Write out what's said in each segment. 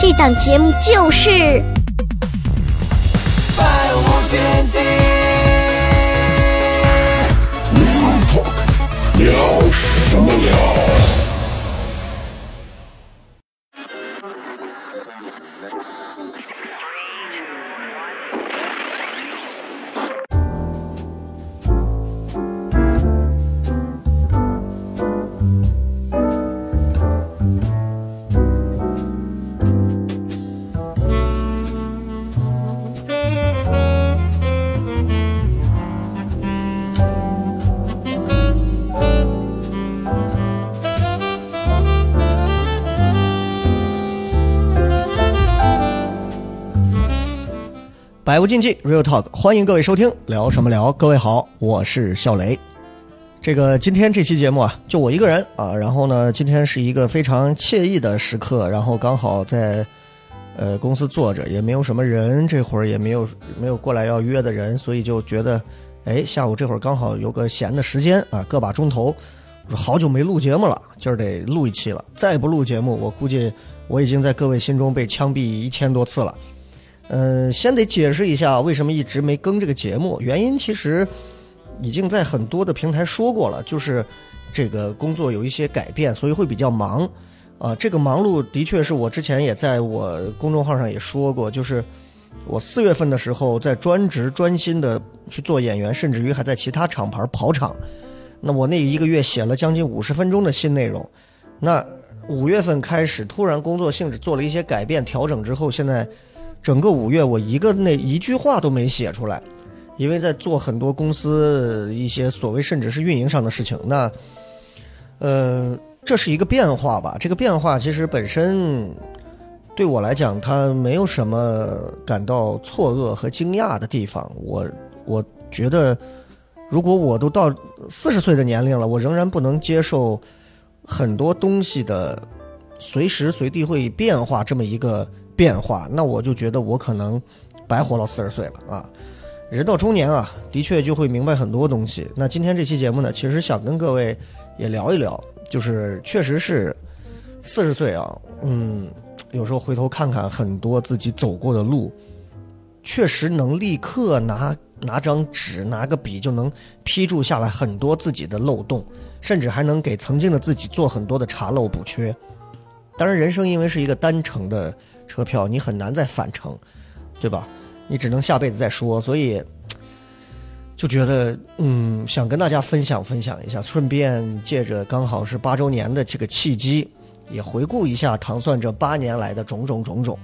这档节目就是《百无禁忌。聊什么聊？百无禁忌，Real Talk，欢迎各位收听，聊什么聊？各位好，我是笑雷。这个今天这期节目啊，就我一个人啊，然后呢，今天是一个非常惬意的时刻，然后刚好在呃公司坐着，也没有什么人，这会儿也没有没有过来要约的人，所以就觉得，哎，下午这会儿刚好有个闲的时间啊，个把钟头，好久没录节目了，今儿得录一期了，再不录节目，我估计我已经在各位心中被枪毙一千多次了。嗯，先得解释一下为什么一直没更这个节目，原因其实已经在很多的平台说过了，就是这个工作有一些改变，所以会比较忙。啊，这个忙碌的确是我之前也在我公众号上也说过，就是我四月份的时候在专职专心的去做演员，甚至于还在其他厂牌跑场。那我那一个月写了将近五十分钟的新内容，那五月份开始突然工作性质做了一些改变调整之后，现在。整个五月，我一个那一句话都没写出来，因为在做很多公司一些所谓甚至是运营上的事情。那，呃，这是一个变化吧？这个变化其实本身对我来讲，它没有什么感到错愕和惊讶的地方。我我觉得，如果我都到四十岁的年龄了，我仍然不能接受很多东西的随时随地会变化这么一个。变化，那我就觉得我可能白活了四十岁了啊！人到中年啊，的确就会明白很多东西。那今天这期节目呢，其实想跟各位也聊一聊，就是确实是四十岁啊，嗯，有时候回头看看很多自己走过的路，确实能立刻拿拿张纸、拿个笔就能批注下来很多自己的漏洞，甚至还能给曾经的自己做很多的查漏补缺。当然，人生因为是一个单程的。车票你很难再返程，对吧？你只能下辈子再说。所以就觉得，嗯，想跟大家分享分享一下，顺便借着刚好是八周年的这个契机，也回顾一下糖蒜这八年来的种种种种。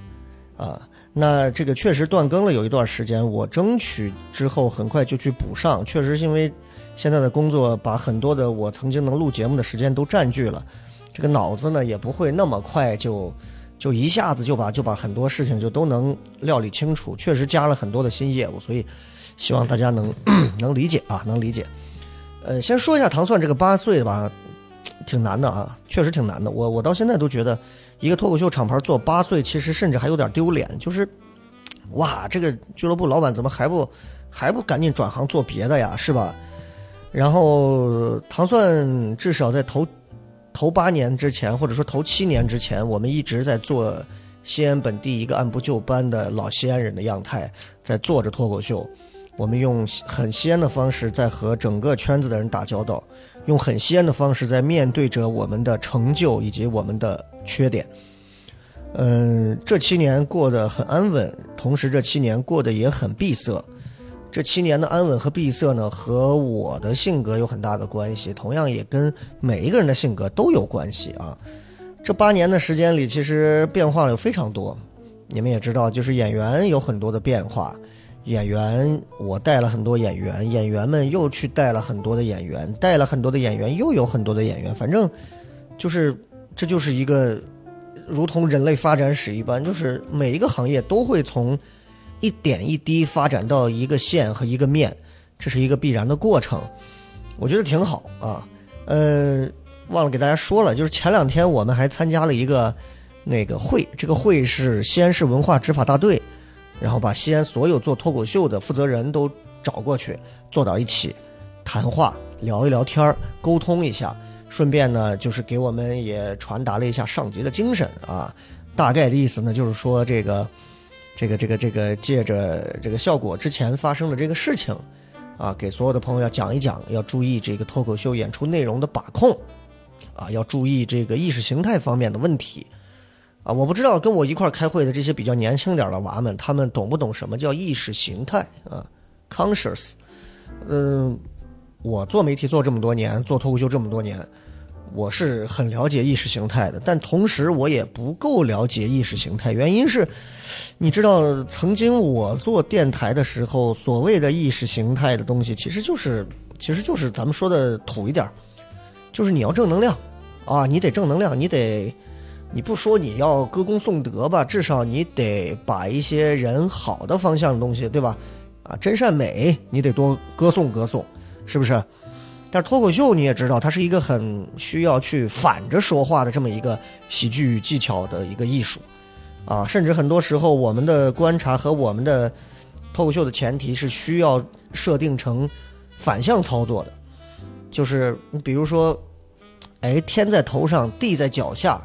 啊，那这个确实断更了有一段时间，我争取之后很快就去补上。确实是因为现在的工作把很多的我曾经能录节目的时间都占据了，这个脑子呢也不会那么快就。就一下子就把就把很多事情就都能料理清楚，确实加了很多的新业务，所以希望大家能 能理解啊，能理解。呃，先说一下糖蒜这个八岁吧，挺难的啊，确实挺难的。我我到现在都觉得，一个脱口秀厂牌做八岁，其实甚至还有点丢脸。就是，哇，这个俱乐部老板怎么还不还不赶紧转行做别的呀，是吧？然后糖蒜至少在头。头八年之前，或者说头七年之前，我们一直在做西安本地一个按部就班的老西安人的样态，在做着脱口秀。我们用很西安的方式在和整个圈子的人打交道，用很西安的方式在面对着我们的成就以及我们的缺点。嗯，这七年过得很安稳，同时这七年过得也很闭塞。这七年的安稳和闭塞呢，和我的性格有很大的关系，同样也跟每一个人的性格都有关系啊。这八年的时间里，其实变化了非常多。你们也知道，就是演员有很多的变化，演员我带了很多演员，演员们又去带了很多的演员，带了很多的演员又有很多的演员，反正就是这就是一个如同人类发展史一般，就是每一个行业都会从一点一滴发展到一个线和一个面，这是一个必然的过程。我觉得挺好啊。呃，忘了给大家说了，就是前两天我们还参加了一个那个会，这个会是西安市文化执法大队，然后把西安所有做脱口秀的负责人都找过去，坐到一起谈话，聊一聊天，沟通一下。顺便呢，就是给我们也传达了一下上级的精神啊。大概的意思呢，就是说这个，这个，这个，这个，借着这个效果之前发生的这个事情，啊，给所有的朋友要讲一讲，要注意这个脱口秀演出内容的把控，啊，要注意这个意识形态方面的问题，啊，我不知道跟我一块开会的这些比较年轻点的娃们，他们懂不懂什么叫意识形态啊？conscious，嗯。我做媒体做这么多年，做脱口秀这么多年，我是很了解意识形态的，但同时我也不够了解意识形态。原因是，你知道，曾经我做电台的时候，所谓的意识形态的东西，其实就是，其实就是咱们说的土一点，就是你要正能量啊，你得正能量，你得，你不说你要歌功颂德吧，至少你得把一些人好的方向的东西，对吧？啊，真善美，你得多歌颂歌颂。是不是？但是脱口秀你也知道，它是一个很需要去反着说话的这么一个喜剧技巧的一个艺术，啊，甚至很多时候我们的观察和我们的脱口秀的前提是需要设定成反向操作的，就是你比如说，哎，天在头上，地在脚下，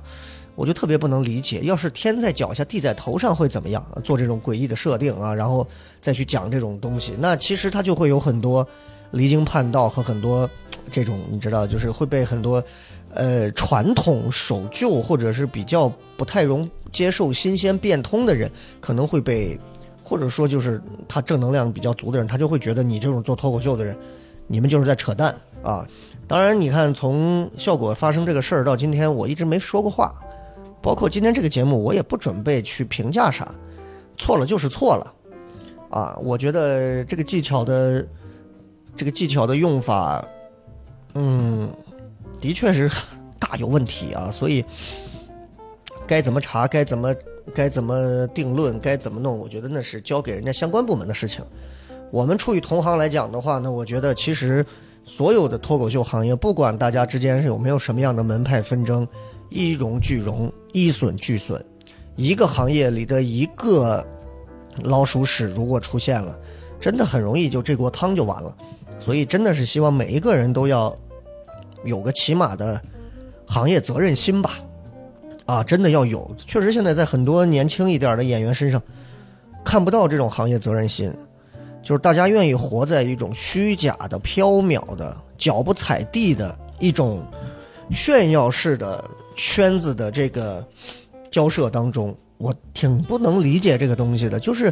我就特别不能理解，要是天在脚下，地在头上会怎么样？做这种诡异的设定啊，然后再去讲这种东西，那其实它就会有很多。离经叛道和很多 这种你知道，就是会被很多呃传统守旧或者是比较不太容接受新鲜变通的人，可能会被或者说就是他正能量比较足的人，他就会觉得你这种做脱口秀的人，你们就是在扯淡啊！当然，你看从效果发生这个事儿到今天，我一直没说过话，包括今天这个节目，我也不准备去评价啥，错了就是错了啊！我觉得这个技巧的。这个技巧的用法，嗯，的确是大有问题啊！所以该怎么查，该怎么该怎么定论，该怎么弄，我觉得那是交给人家相关部门的事情。我们出于同行来讲的话呢，我觉得其实所有的脱口秀行业，不管大家之间是有没有什么样的门派纷争，一荣俱荣，一损俱损。一个行业里的一个老鼠屎如果出现了，真的很容易就这锅汤就完了。所以真的是希望每一个人都要有个起码的行业责任心吧，啊，真的要有。确实，现在在很多年轻一点的演员身上看不到这种行业责任心，就是大家愿意活在一种虚假的、缥缈的、脚不踩地的一种炫耀式的圈子的这个交涉当中。我挺不能理解这个东西的，就是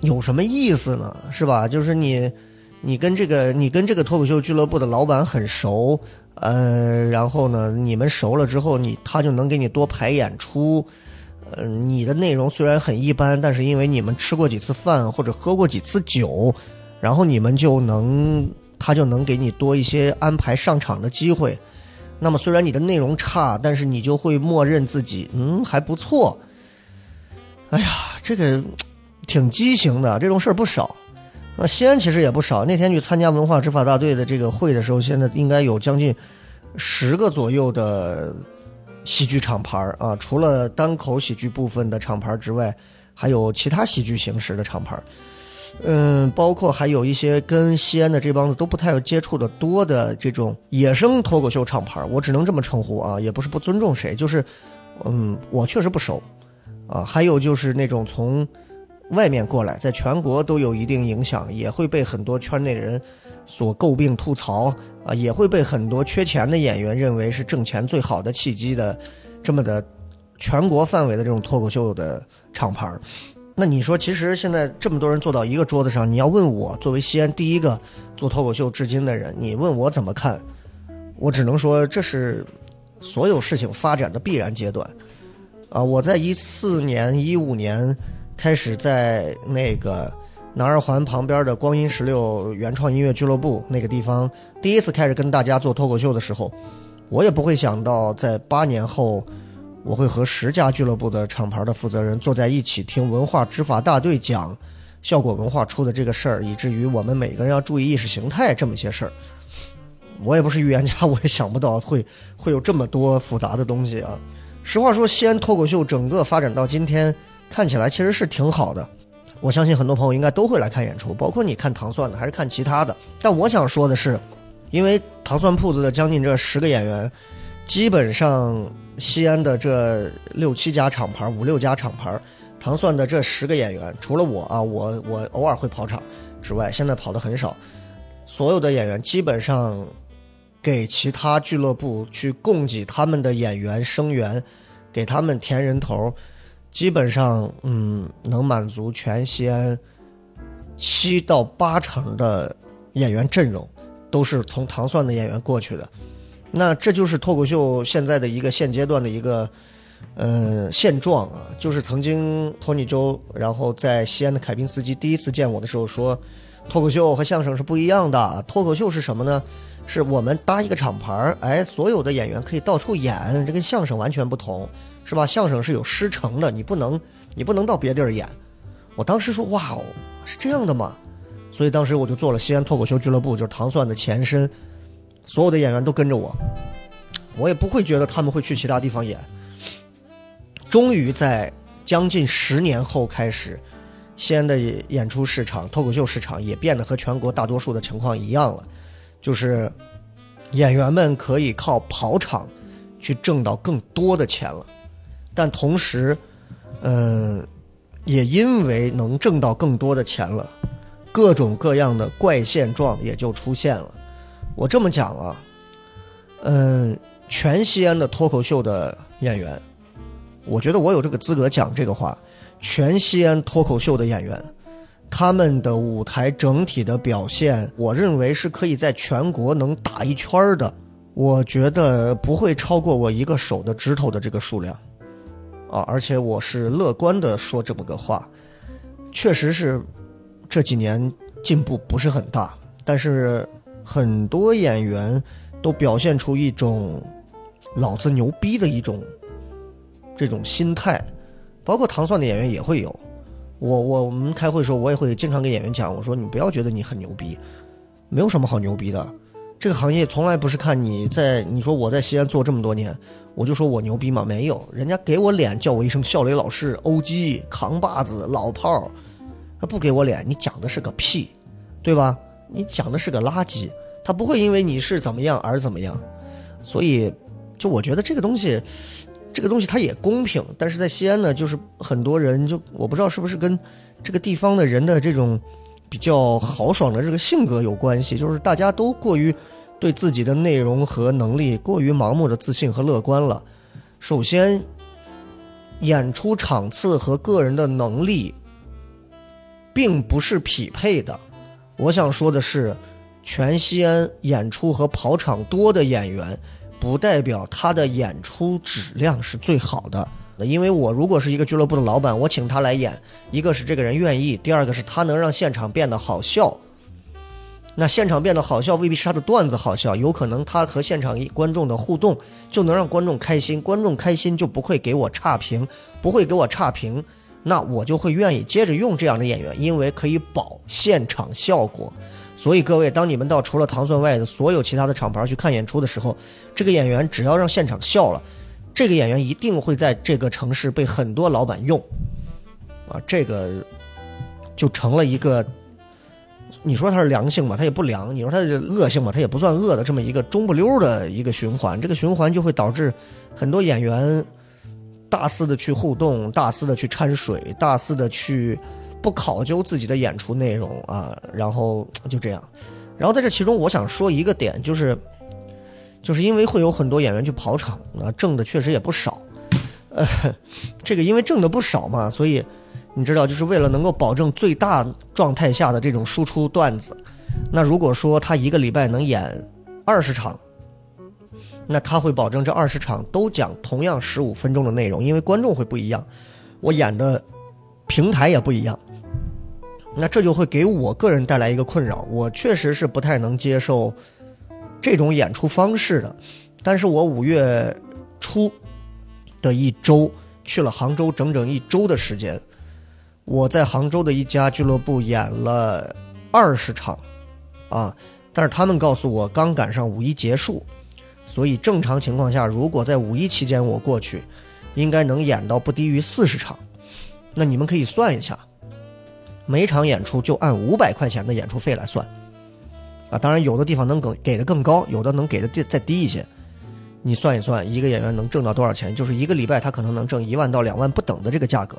有什么意思呢？是吧？就是你。你跟这个，你跟这个脱口秀俱乐部的老板很熟，呃，然后呢，你们熟了之后，你他就能给你多排演出，呃，你的内容虽然很一般，但是因为你们吃过几次饭或者喝过几次酒，然后你们就能，他就能给你多一些安排上场的机会。那么虽然你的内容差，但是你就会默认自己，嗯，还不错。哎呀，这个 挺畸形的，这种事儿不少。那西安其实也不少。那天去参加文化执法大队的这个会的时候，现在应该有将近十个左右的喜剧厂牌啊。除了单口喜剧部分的厂牌之外，还有其他喜剧形式的厂牌嗯，包括还有一些跟西安的这帮子都不太接触的多的这种野生脱口秀厂牌我只能这么称呼啊，也不是不尊重谁，就是嗯，我确实不熟啊。还有就是那种从。外面过来，在全国都有一定影响，也会被很多圈内人所诟病、吐槽啊，也会被很多缺钱的演员认为是挣钱最好的契机的，这么的全国范围的这种脱口秀的厂牌那你说，其实现在这么多人坐到一个桌子上，你要问我作为西安第一个做脱口秀至今的人，你问我怎么看？我只能说，这是所有事情发展的必然阶段啊！我在一四年、一五年。开始在那个南二环旁边的光阴十六原创音乐俱乐部那个地方，第一次开始跟大家做脱口秀的时候，我也不会想到，在八年后，我会和十家俱乐部的厂牌的负责人坐在一起，听文化执法大队讲效果文化出的这个事儿，以至于我们每个人要注意意识形态这么些事儿。我也不是预言家，我也想不到会会有这么多复杂的东西啊。实话说，西安脱口秀整个发展到今天，看起来其实是挺好的。我相信很多朋友应该都会来看演出，包括你看糖蒜的还是看其他的。但我想说的是，因为糖蒜铺子的将近这十个演员，基本上西安的这六七家厂牌、五六家厂牌，糖蒜的这十个演员，除了我啊，我我偶尔会跑场之外，现在跑的很少。所有的演员基本上给其他俱乐部去供给他们的演员生源，给他们填人头。基本上，嗯，能满足全西安七到八成的演员阵容，都是从糖蒜的演员过去的。那这就是脱口秀现在的一个现阶段的一个，呃，现状啊。就是曾经托尼周，然后在西安的凯宾斯基第一次见我的时候说，脱口秀和相声是不一样的。脱口秀是什么呢？是我们搭一个厂牌儿哎，所有的演员可以到处演，这跟相声完全不同。是吧？相声是有师承的，你不能，你不能到别地儿演。我当时说，哇哦，是这样的吗？所以当时我就做了西安脱口秀俱乐部，就是糖蒜的前身，所有的演员都跟着我，我也不会觉得他们会去其他地方演。终于在将近十年后开始，西安的演出市场、脱口秀市场也变得和全国大多数的情况一样了，就是演员们可以靠跑场去挣到更多的钱了。但同时，嗯，也因为能挣到更多的钱了，各种各样的怪现状也就出现了。我这么讲啊，嗯，全西安的脱口秀的演员，我觉得我有这个资格讲这个话。全西安脱口秀的演员，他们的舞台整体的表现，我认为是可以在全国能打一圈的。我觉得不会超过我一个手的指头的这个数量。啊，而且我是乐观的说这么个话，确实是这几年进步不是很大，但是很多演员都表现出一种老子牛逼的一种这种心态，包括糖蒜的演员也会有。我我我们开会的时候，我也会经常跟演员讲，我说你不要觉得你很牛逼，没有什么好牛逼的，这个行业从来不是看你在你说我在西安做这么多年。我就说我牛逼吗？没有，人家给我脸叫我一声笑雷老师、欧基、扛把子、老炮儿，他不给我脸，你讲的是个屁，对吧？你讲的是个垃圾，他不会因为你是怎么样而怎么样。所以，就我觉得这个东西，这个东西它也公平。但是在西安呢，就是很多人就我不知道是不是跟这个地方的人的这种比较豪爽的这个性格有关系，就是大家都过于。对自己的内容和能力过于盲目的自信和乐观了。首先，演出场次和个人的能力并不是匹配的。我想说的是，全西安演出和跑场多的演员，不代表他的演出质量是最好的。因为我如果是一个俱乐部的老板，我请他来演，一个是这个人愿意，第二个是他能让现场变得好笑。那现场变得好笑，未必是他的段子好笑，有可能他和现场观众的互动就能让观众开心，观众开心就不会给我差评，不会给我差评，那我就会愿意接着用这样的演员，因为可以保现场效果。所以各位，当你们到除了糖蒜外的所有其他的厂牌去看演出的时候，这个演员只要让现场笑了，这个演员一定会在这个城市被很多老板用，啊，这个就成了一个。你说它是良性吧，它也不良；你说它是恶性吧，它也不算恶的。这么一个中不溜的一个循环，这个循环就会导致很多演员大肆的去互动，大肆的去掺水，大肆的去不考究自己的演出内容啊，然后就这样。然后在这其中，我想说一个点，就是就是因为会有很多演员去跑场啊，挣的确实也不少。呃，这个因为挣的不少嘛，所以。你知道，就是为了能够保证最大状态下的这种输出段子，那如果说他一个礼拜能演二十场，那他会保证这二十场都讲同样十五分钟的内容，因为观众会不一样，我演的平台也不一样，那这就会给我个人带来一个困扰，我确实是不太能接受这种演出方式的，但是我五月初。的一周，去了杭州整整一周的时间。我在杭州的一家俱乐部演了二十场，啊，但是他们告诉我刚赶上五一结束，所以正常情况下，如果在五一期间我过去，应该能演到不低于四十场。那你们可以算一下，每场演出就按五百块钱的演出费来算，啊，当然有的地方能给给的更高，有的能给的再低一些。你算一算，一个演员能挣到多少钱？就是一个礼拜他可能能挣一万到两万不等的这个价格。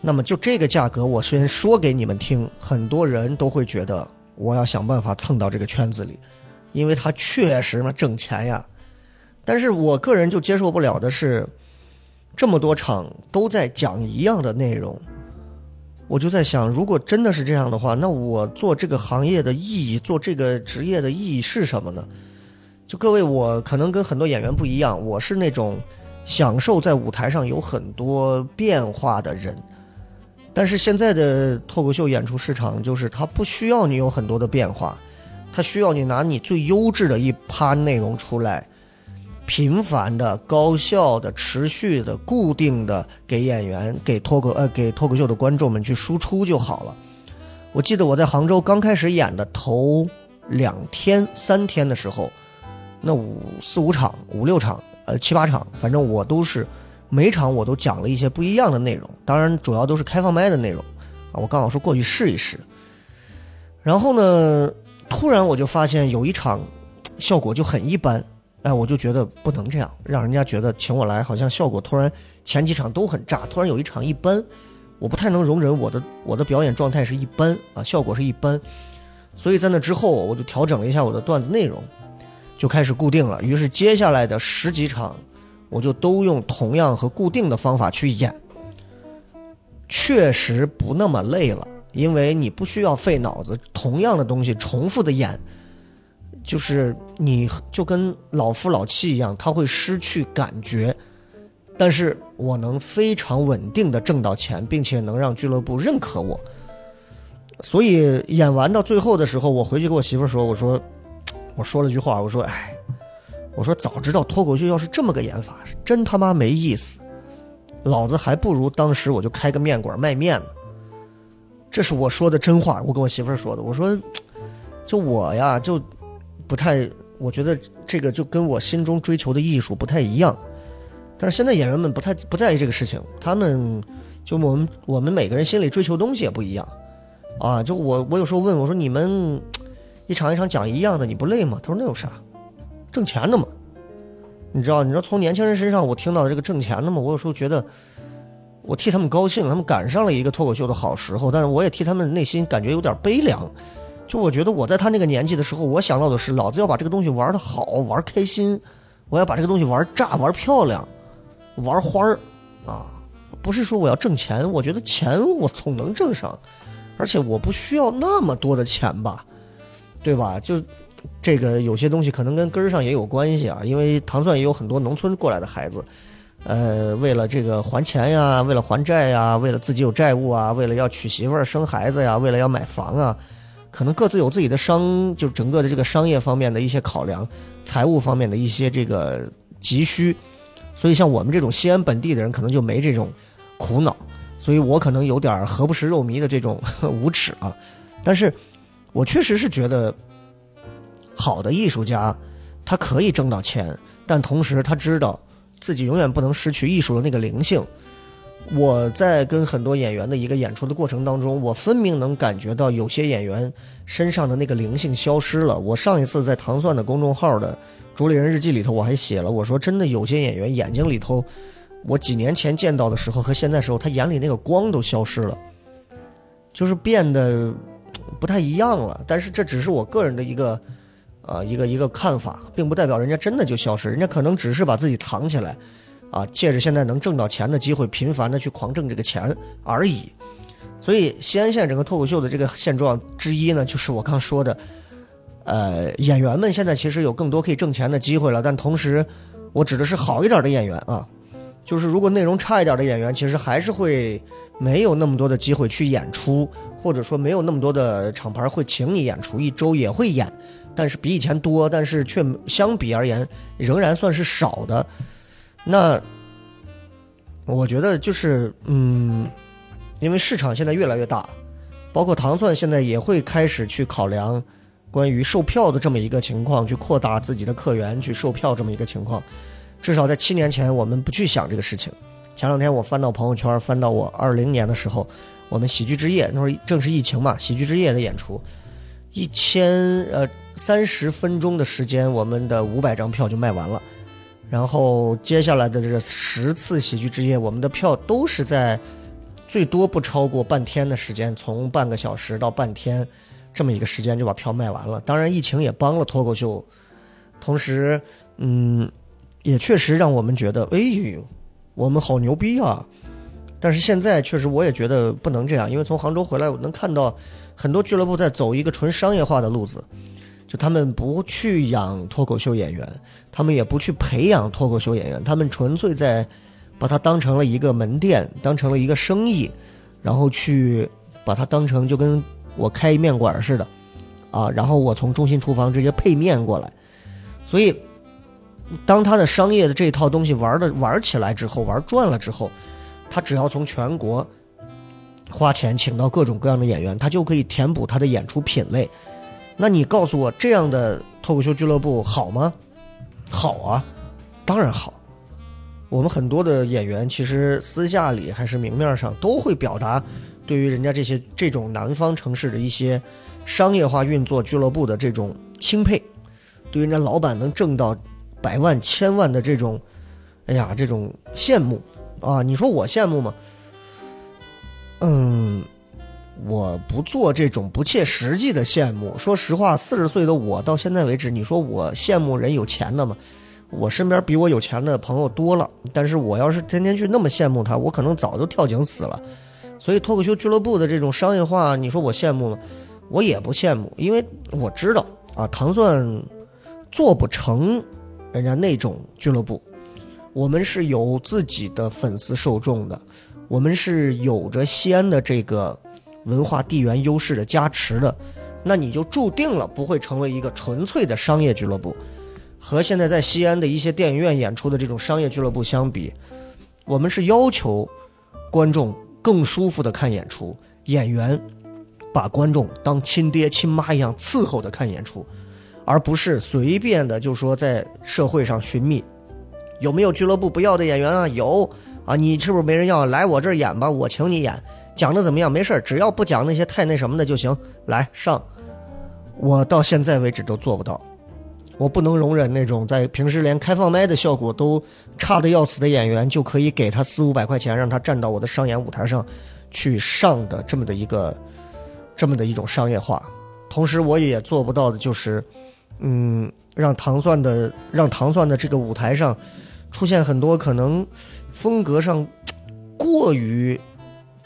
那么就这个价格，我先说给你们听，很多人都会觉得我要想办法蹭到这个圈子里，因为他确实嘛挣钱呀。但是我个人就接受不了的是，这么多场都在讲一样的内容，我就在想，如果真的是这样的话，那我做这个行业的意义，做这个职业的意义是什么呢？就各位，我可能跟很多演员不一样，我是那种享受在舞台上有很多变化的人。但是现在的脱口秀演出市场，就是它不需要你有很多的变化，它需要你拿你最优质的一趴内容出来，频繁的、高效的、持续的、固定的给演员、给脱口呃给脱口秀的观众们去输出就好了。我记得我在杭州刚开始演的头两天、三天的时候。那五四五场、五六场、呃七八场，反正我都是每场我都讲了一些不一样的内容，当然主要都是开放麦的内容啊。我刚好说过去试一试，然后呢，突然我就发现有一场效果就很一般，哎，我就觉得不能这样，让人家觉得请我来好像效果突然前几场都很炸，突然有一场一般，我不太能容忍我的我的表演状态是一般啊，效果是一般，所以在那之后我就调整了一下我的段子内容。就开始固定了，于是接下来的十几场，我就都用同样和固定的方法去演，确实不那么累了，因为你不需要费脑子，同样的东西重复的演，就是你就跟老夫老妻一样，他会失去感觉，但是我能非常稳定的挣到钱，并且能让俱乐部认可我，所以演完到最后的时候，我回去跟我媳妇说，我说。我说了句话，我说：“哎，我说早知道脱口秀要是这么个演法，真他妈没意思。老子还不如当时我就开个面馆卖面呢。”这是我说的真话，我跟我媳妇说的。我说：“就我呀，就不太，我觉得这个就跟我心中追求的艺术不太一样。但是现在演员们不太不在意这个事情，他们就我们我们每个人心里追求东西也不一样啊。就我我有时候问我说你们。”一场一场讲一样的，你不累吗？他说那有啥，挣钱的嘛。你知道，你知道从年轻人身上我听到这个挣钱的嘛，我有时候觉得，我替他们高兴，他们赶上了一个脱口秀的好时候，但是我也替他们内心感觉有点悲凉。就我觉得我在他那个年纪的时候，我想到的是，老子要把这个东西玩的好，玩开心，我要把这个东西玩炸，玩漂亮，玩花儿啊，不是说我要挣钱，我觉得钱我总能挣上，而且我不需要那么多的钱吧。对吧？就这个有些东西可能跟根儿上也有关系啊，因为糖蒜也有很多农村过来的孩子，呃，为了这个还钱呀，为了还债呀，为了自己有债务啊，为了要娶媳妇儿生孩子呀，为了要买房啊，可能各自有自己的商，就整个的这个商业方面的一些考量，财务方面的一些这个急需，所以像我们这种西安本地的人，可能就没这种苦恼，所以我可能有点何不食肉糜的这种无耻啊，但是。我确实是觉得，好的艺术家，他可以挣到钱，但同时他知道自己永远不能失去艺术的那个灵性。我在跟很多演员的一个演出的过程当中，我分明能感觉到有些演员身上的那个灵性消失了。我上一次在糖蒜的公众号的“主理人日记”里头，我还写了，我说真的，有些演员眼睛里头，我几年前见到的时候和现在时候，他眼里那个光都消失了，就是变得。不太一样了，但是这只是我个人的一个，呃，一个一个看法，并不代表人家真的就消失，人家可能只是把自己藏起来，啊，借着现在能挣到钱的机会，频繁的去狂挣这个钱而已。所以西安县整个脱口秀的这个现状之一呢，就是我刚说的，呃，演员们现在其实有更多可以挣钱的机会了，但同时，我指的是好一点的演员啊，就是如果内容差一点的演员，其实还是会没有那么多的机会去演出。或者说没有那么多的厂牌会请你演出，一周也会演，但是比以前多，但是却相比而言仍然算是少的。那我觉得就是嗯，因为市场现在越来越大，包括糖蒜现在也会开始去考量关于售票的这么一个情况，去扩大自己的客源，去售票这么一个情况。至少在七年前，我们不去想这个事情。前两天我翻到朋友圈，翻到我二零年的时候，我们喜剧之夜那会儿正是疫情嘛，喜剧之夜的演出，一千呃三十分钟的时间，我们的五百张票就卖完了。然后接下来的这十次喜剧之夜，我们的票都是在最多不超过半天的时间，从半个小时到半天这么一个时间就把票卖完了。当然，疫情也帮了脱口秀，同时，嗯，也确实让我们觉得，哎呦，我们好牛逼啊！但是现在确实我也觉得不能这样，因为从杭州回来，我能看到很多俱乐部在走一个纯商业化的路子。就他们不去养脱口秀演员，他们也不去培养脱口秀演员，他们纯粹在把它当成了一个门店，当成了一个生意，然后去把它当成就跟我开面馆似的，啊，然后我从中心厨房直接配面过来，所以当他的商业的这套东西玩的玩起来之后，玩转了之后，他只要从全国花钱请到各种各样的演员，他就可以填补他的演出品类。那你告诉我，这样的脱口秀俱乐部好吗？好啊，当然好。我们很多的演员其实私下里还是明面上都会表达对于人家这些这种南方城市的一些商业化运作俱乐部的这种钦佩，对于人家老板能挣到百万千万的这种，哎呀，这种羡慕啊！你说我羡慕吗？嗯。我不做这种不切实际的羡慕。说实话，四十岁的我到现在为止，你说我羡慕人有钱的吗？我身边比我有钱的朋友多了，但是我要是天天去那么羡慕他，我可能早就跳井死了。所以脱口秀俱乐部的这种商业化，你说我羡慕吗？我也不羡慕，因为我知道啊，糖蒜做不成人家那种俱乐部。我们是有自己的粉丝受众的，我们是有着西安的这个。文化地缘优势的加持的，那你就注定了不会成为一个纯粹的商业俱乐部。和现在在西安的一些电影院演出的这种商业俱乐部相比，我们是要求观众更舒服的看演出，演员把观众当亲爹亲妈一样伺候的看演出，而不是随便的就说在社会上寻觅有没有俱乐部不要的演员啊？有啊，你是不是没人要？来我这儿演吧，我请你演。讲的怎么样？没事只要不讲那些太那什么的就行。来上，我到现在为止都做不到。我不能容忍那种在平时连开放麦的效果都差的要死的演员，就可以给他四五百块钱让他站到我的商演舞台上去上的这么的一个这么的一种商业化。同时，我也做不到的就是，嗯，让糖蒜的让糖蒜的这个舞台上出现很多可能风格上过于。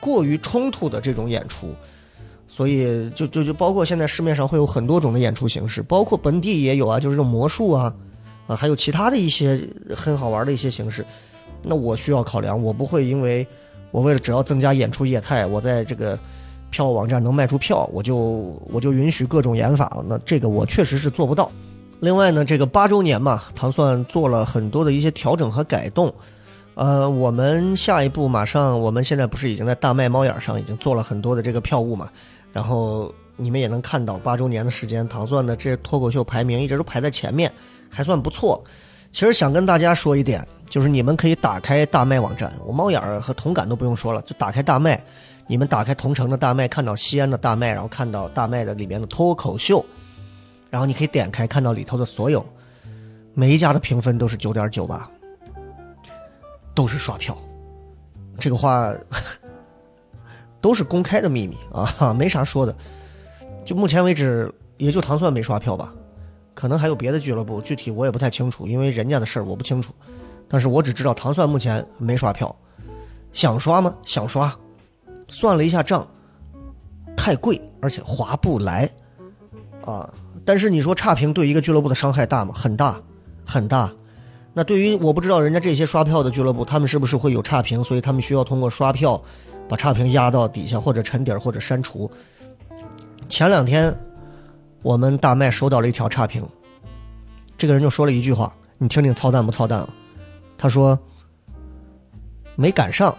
过于冲突的这种演出，所以就就就包括现在市面上会有很多种的演出形式，包括本地也有啊，就是这种魔术啊，啊，还有其他的一些很好玩的一些形式。那我需要考量，我不会因为我为了只要增加演出业态，我在这个票网站能卖出票，我就我就允许各种演法。那这个我确实是做不到。另外呢，这个八周年嘛，糖蒜做了很多的一些调整和改动。呃，我们下一步马上，我们现在不是已经在大麦猫眼上已经做了很多的这个票务嘛？然后你们也能看到，八周年的时间，糖蒜的这脱口秀排名一直都排在前面，还算不错。其实想跟大家说一点，就是你们可以打开大麦网站，我猫眼儿和同感都不用说了，就打开大麦，你们打开同城的大麦，看到西安的大麦，然后看到大麦的里面的脱口秀，然后你可以点开看到里头的所有，每一家的评分都是九点九八。都是刷票，这个话 都是公开的秘密啊，没啥说的。就目前为止，也就糖蒜没刷票吧，可能还有别的俱乐部，具体我也不太清楚，因为人家的事儿我不清楚。但是我只知道糖蒜目前没刷票，想刷吗？想刷，算了一下账，太贵，而且划不来啊。但是你说差评对一个俱乐部的伤害大吗？很大，很大。那对于我不知道人家这些刷票的俱乐部，他们是不是会有差评？所以他们需要通过刷票把差评压到底下，或者沉底儿，或者删除。前两天我们大麦收到了一条差评，这个人就说了一句话，你听听操蛋不操蛋？他说：“没赶上，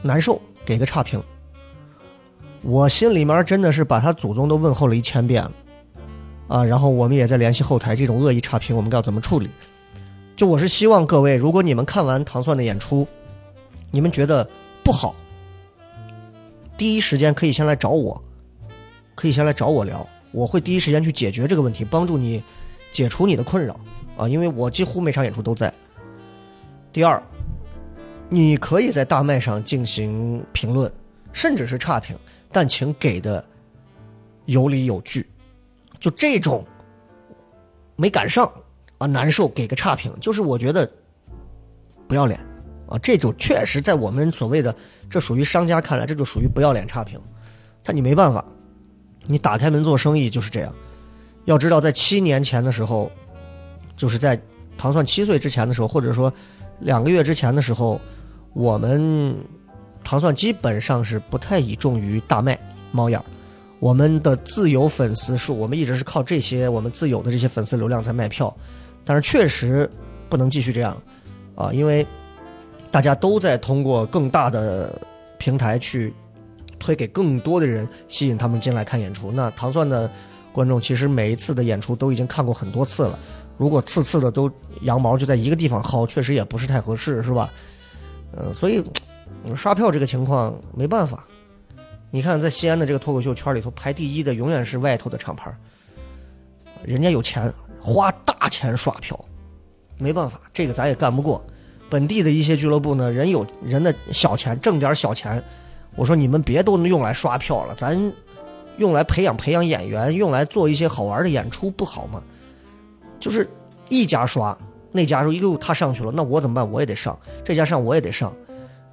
难受，给个差评。我心里面真的是把他祖宗都问候了一千遍了，啊，然后我们也在联系后台，这种恶意差评我们该要怎么处理？就我是希望各位，如果你们看完糖蒜的演出，你们觉得不好，第一时间可以先来找我，可以先来找我聊，我会第一时间去解决这个问题，帮助你解除你的困扰啊，因为我几乎每场演出都在。第二，你可以在大麦上进行评论，甚至是差评，但请给的有理有据。就这种没赶上啊，难受，给个差评，就是我觉得不要脸啊！这种确实在我们所谓的这属于商家看来，这就属于不要脸差评。但你没办法，你打开门做生意就是这样。要知道，在七年前的时候，就是在糖蒜七岁之前的时候，或者说两个月之前的时候，我们糖蒜基本上是不太倚重于大麦、猫眼儿。我们的自有粉丝数，我们一直是靠这些我们自有的这些粉丝流量在卖票，但是确实不能继续这样啊，因为大家都在通过更大的平台去推给更多的人，吸引他们进来看演出。那糖蒜的观众其实每一次的演出都已经看过很多次了，如果次次的都羊毛就在一个地方薅，确实也不是太合适，是吧？嗯，所以刷票这个情况没办法。你看，在西安的这个脱口秀圈里头，排第一的永远是外头的厂牌，人家有钱，花大钱刷票，没办法，这个咱也干不过。本地的一些俱乐部呢，人有人的小钱，挣点小钱，我说你们别都用来刷票了，咱用来培养培养演员，用来做一些好玩的演出，不好吗？就是一家刷，那家说哟他上去了，那我怎么办？我也得上，这家上我也得上。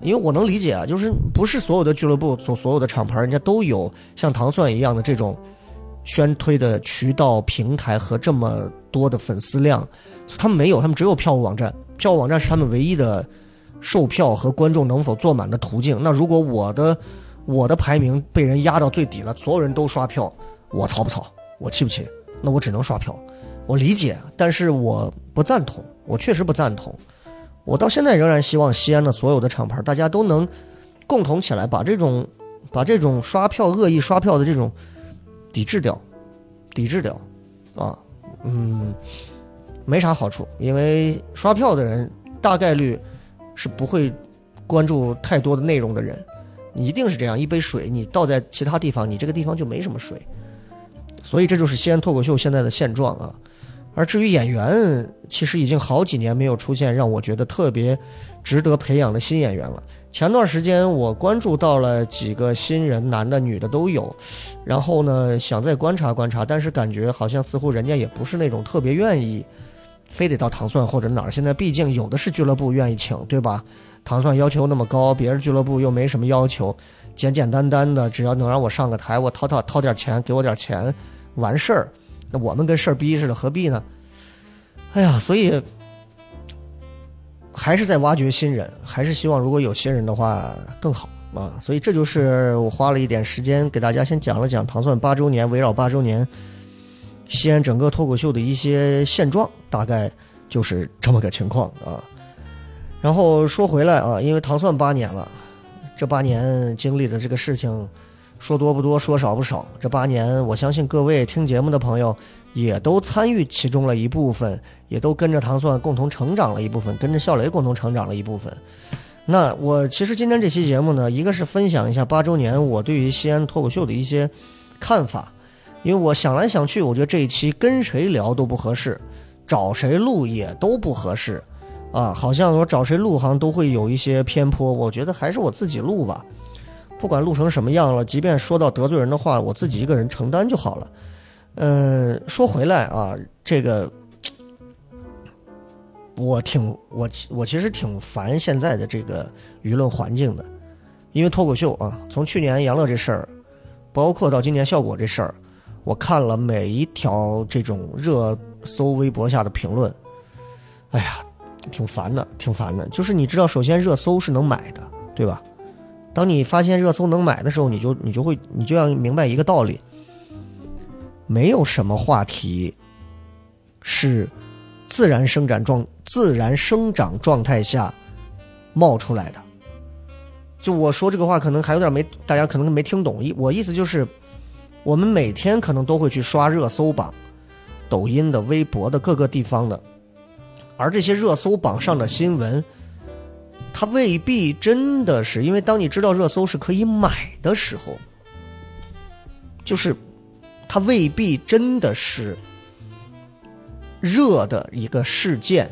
因为我能理解啊，就是不是所有的俱乐部、所所有的厂牌，人家都有像糖蒜一样的这种宣推的渠道、平台和这么多的粉丝量，他们没有，他们只有票务网站。票务网站是他们唯一的售票和观众能否坐满的途径。那如果我的我的排名被人压到最底了，所有人都刷票，我操不操？我气不气？那我只能刷票。我理解，但是我不赞同，我确实不赞同。我到现在仍然希望西安的所有的厂牌，大家都能共同起来，把这种把这种刷票恶意刷票的这种抵制掉，抵制掉，啊，嗯，没啥好处，因为刷票的人大概率是不会关注太多的内容的人，你一定是这样，一杯水你倒在其他地方，你这个地方就没什么水，所以这就是西安脱口秀现在的现状啊。而至于演员，其实已经好几年没有出现让我觉得特别值得培养的新演员了。前段时间我关注到了几个新人，男的、女的都有，然后呢想再观察观察，但是感觉好像似乎人家也不是那种特别愿意，非得到糖蒜或者哪儿。现在毕竟有的是俱乐部愿意请，对吧？糖蒜要求那么高，别人俱乐部又没什么要求，简简单单的，只要能让我上个台，我掏掏掏点钱，给我点钱，完事儿。那我们跟事儿逼似的，何必呢？哎呀，所以还是在挖掘新人，还是希望如果有新人的话更好啊。所以这就是我花了一点时间给大家先讲了讲糖蒜八周年，围绕八周年西安整个脱口秀的一些现状，大概就是这么个情况啊。然后说回来啊，因为糖蒜八年了，这八年经历的这个事情。说多不多，说少不少。这八年，我相信各位听节目的朋友也都参与其中了一部分，也都跟着糖蒜共同成长了一部分，跟着笑雷共同成长了一部分。那我其实今天这期节目呢，一个是分享一下八周年我对于西安脱口秀的一些看法，因为我想来想去，我觉得这一期跟谁聊都不合适，找谁录也都不合适，啊，好像我找谁录好像都会有一些偏颇，我觉得还是我自己录吧。不管录成什么样了，即便说到得罪人的话，我自己一个人承担就好了。嗯，说回来啊，这个我挺我我其实挺烦现在的这个舆论环境的，因为脱口秀啊，从去年杨乐这事儿，包括到今年效果这事儿，我看了每一条这种热搜微博下的评论，哎呀，挺烦的，挺烦的。就是你知道，首先热搜是能买的，对吧？当你发现热搜能买的时候，你就你就会你就要明白一个道理：没有什么话题是自然生长状自然生长状态下冒出来的。就我说这个话，可能还有点没，大家可能没听懂。我意思就是，我们每天可能都会去刷热搜榜，抖音的、微博的各个地方的，而这些热搜榜上的新闻，它未必真的是因为当你知道热搜是可以买的时候，就是它未必真的是热的一个事件，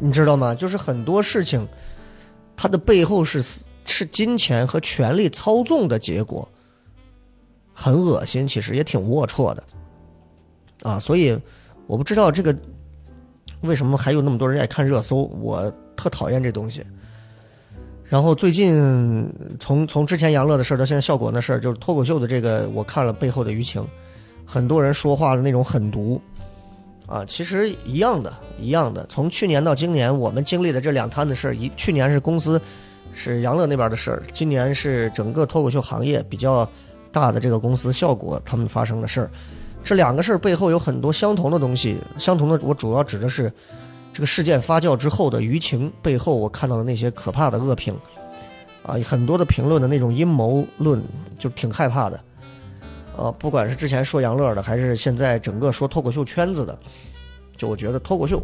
你知道吗？就是很多事情。它的背后是是金钱和权力操纵的结果，很恶心，其实也挺龌龊的，啊，所以我不知道这个为什么还有那么多人爱看热搜，我特讨厌这东西。然后最近从从之前杨乐的事儿到现在效果的事儿就是脱口秀的这个，我看了背后的舆情，很多人说话的那种狠毒。啊，其实一样的，一样的。从去年到今年，我们经历的这两摊的事儿，一去年是公司是杨乐那边的事儿，今年是整个脱口秀行业比较大的这个公司效果他们发生的事儿。这两个事儿背后有很多相同的东西，相同的我主要指的是这个事件发酵之后的舆情背后，我看到的那些可怕的恶评啊，很多的评论的那种阴谋论，就挺害怕的。呃，不管是之前说杨乐的，还是现在整个说脱口秀圈子的，就我觉得脱口秀，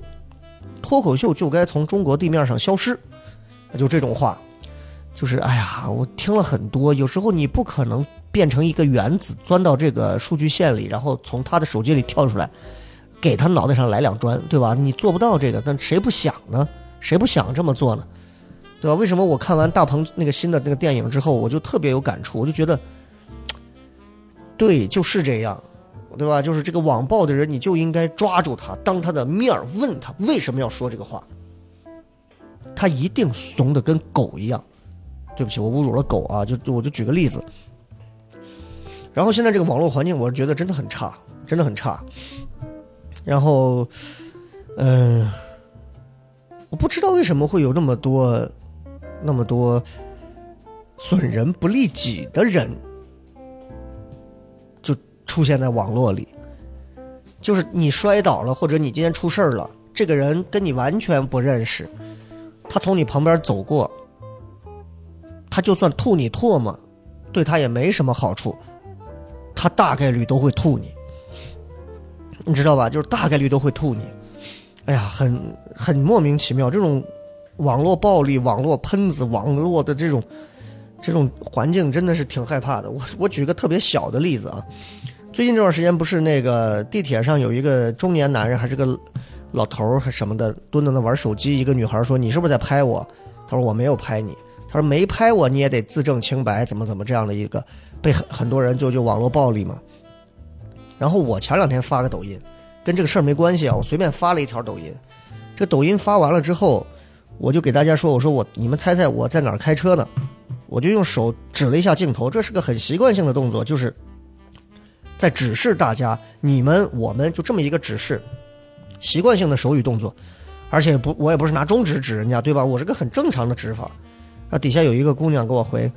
脱口秀就该从中国地面上消失，就这种话，就是哎呀，我听了很多，有时候你不可能变成一个原子钻到这个数据线里，然后从他的手机里跳出来，给他脑袋上来两砖，对吧？你做不到这个，但谁不想呢？谁不想这么做呢？对吧？为什么我看完大鹏那个新的那个电影之后，我就特别有感触，我就觉得。对，就是这样，对吧？就是这个网暴的人，你就应该抓住他，当他的面问他为什么要说这个话。他一定怂的跟狗一样。对不起，我侮辱了狗啊！就就我就举个例子。然后现在这个网络环境，我觉得真的很差，真的很差。然后，嗯，我不知道为什么会有那么多、那么多损人不利己的人。就出现在网络里，就是你摔倒了，或者你今天出事儿了，这个人跟你完全不认识，他从你旁边走过，他就算吐你唾沫，对他也没什么好处，他大概率都会吐你，你知道吧？就是大概率都会吐你。哎呀，很很莫名其妙，这种网络暴力、网络喷子、网络的这种这种环境，真的是挺害怕的。我我举个特别小的例子啊。最近这段时间不是那个地铁上有一个中年男人还是个老头儿还什么的蹲在那玩手机，一个女孩说：“你是不是在拍我？”他说：“我没有拍你。”他说：“没拍我你也得自证清白，怎么怎么这样的一个被很很多人就就网络暴力嘛。”然后我前两天发个抖音，跟这个事儿没关系啊，我随便发了一条抖音。这抖音发完了之后，我就给大家说：“我说我你们猜猜我在哪儿开车呢？”我就用手指了一下镜头，这是个很习惯性的动作，就是。在指示大家，你们我们就这么一个指示，习惯性的手语动作，而且不，我也不是拿中指指人家，对吧？我是个很正常的指法。那底下有一个姑娘给我回，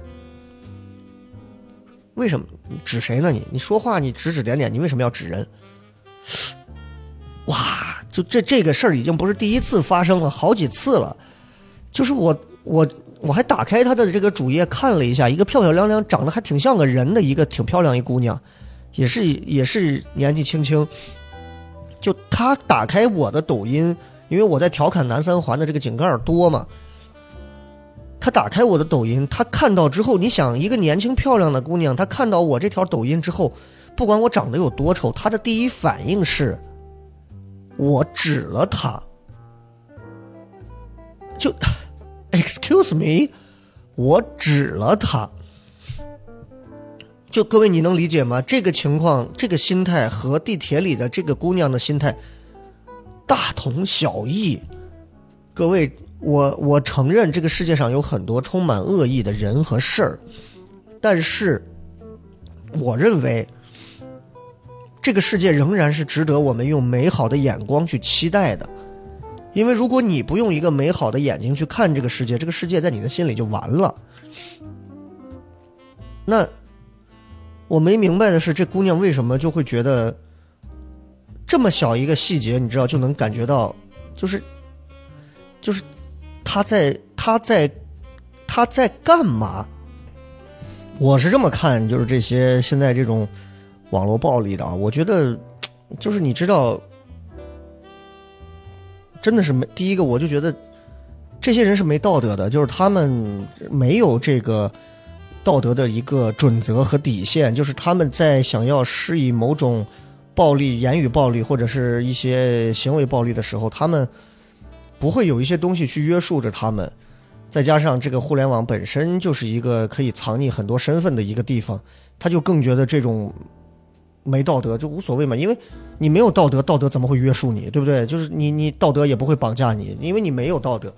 为什么指谁呢？你你说话你指指点点，你为什么要指人？哇，就这这个事儿已经不是第一次发生了，好几次了。就是我我我还打开他的这个主页看了一下，一个漂漂亮亮、长得还挺像个人的一个挺漂亮一姑娘。也是也是年纪轻轻，就他打开我的抖音，因为我在调侃南三环的这个井盖多嘛。他打开我的抖音，他看到之后，你想一个年轻漂亮的姑娘，她看到我这条抖音之后，不管我长得有多丑，她的第一反应是，我指了她，就，excuse me，我指了她。就各位，你能理解吗？这个情况，这个心态和地铁里的这个姑娘的心态大同小异。各位，我我承认这个世界上有很多充满恶意的人和事儿，但是我认为这个世界仍然是值得我们用美好的眼光去期待的。因为如果你不用一个美好的眼睛去看这个世界，这个世界在你的心里就完了。那。我没明白的是，这姑娘为什么就会觉得这么小一个细节，你知道就能感觉到，就是，就是他在他在他在干嘛？我是这么看，就是这些现在这种网络暴力的啊，我觉得就是你知道，真的是没第一个，我就觉得这些人是没道德的，就是他们没有这个道德的一个准则和底线，就是他们在想要施以某种暴力、言语暴力或者是一些行为暴力的时候，他们不会有一些东西去约束着他们。再加上这个互联网本身就是一个可以藏匿很多身份的一个地方，他就更觉得这种没道德就无所谓嘛，因为你没有道德，道德怎么会约束你，对不对？就是你你道德也不会绑架你，因为你没有道德。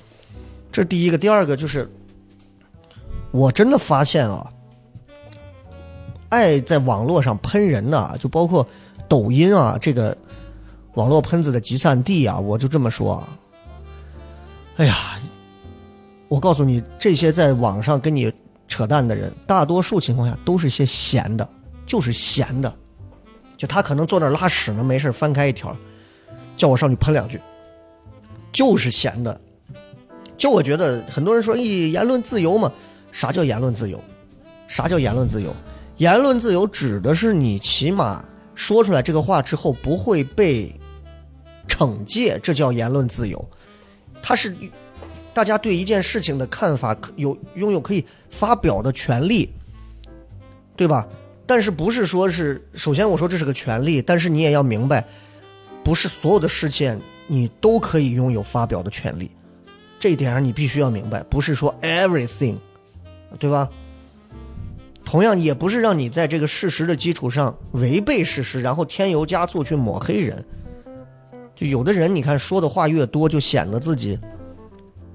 这是第一个，第二个就是我真的发现啊，爱在网络上喷人的，就包括抖音啊这个网络喷子的集散地啊，我就这么说啊，哎呀。我告诉你，这些在网上跟你扯淡的人，大多数情况下都是些闲的，就是闲的。就他可能坐那拉屎呢，没事翻开一条，叫我上去喷两句，就是闲的。就我觉得，很多人说，咦，言论自由嘛？啥叫言论自由？啥叫言论自由？言论自由指的是你起码说出来这个话之后不会被惩戒，这叫言论自由。他是。大家对一件事情的看法，有拥有可以发表的权利，对吧？但是不是说是首先我说这是个权利，但是你也要明白，不是所有的事件你都可以拥有发表的权利，这一点上你必须要明白，不是说 everything，对吧？同样也不是让你在这个事实的基础上违背事实，然后添油加醋去抹黑人。有的人，你看说的话越多，就显得自己。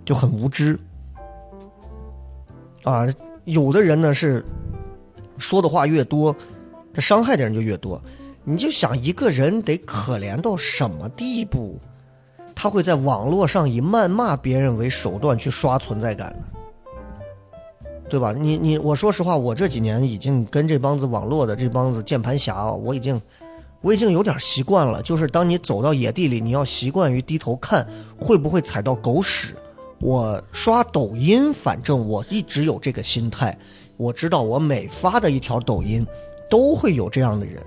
就很无知，啊，有的人呢是说的话越多，他伤害的人就越多。你就想一个人得可怜到什么地步，他会在网络上以谩骂别人为手段去刷存在感呢？对吧？你你我说实话，我这几年已经跟这帮子网络的这帮子键盘侠，我已经我已经有点习惯了。就是当你走到野地里，你要习惯于低头看会不会踩到狗屎。我刷抖音，反正我一直有这个心态。我知道我每发的一条抖音，都会有这样的人。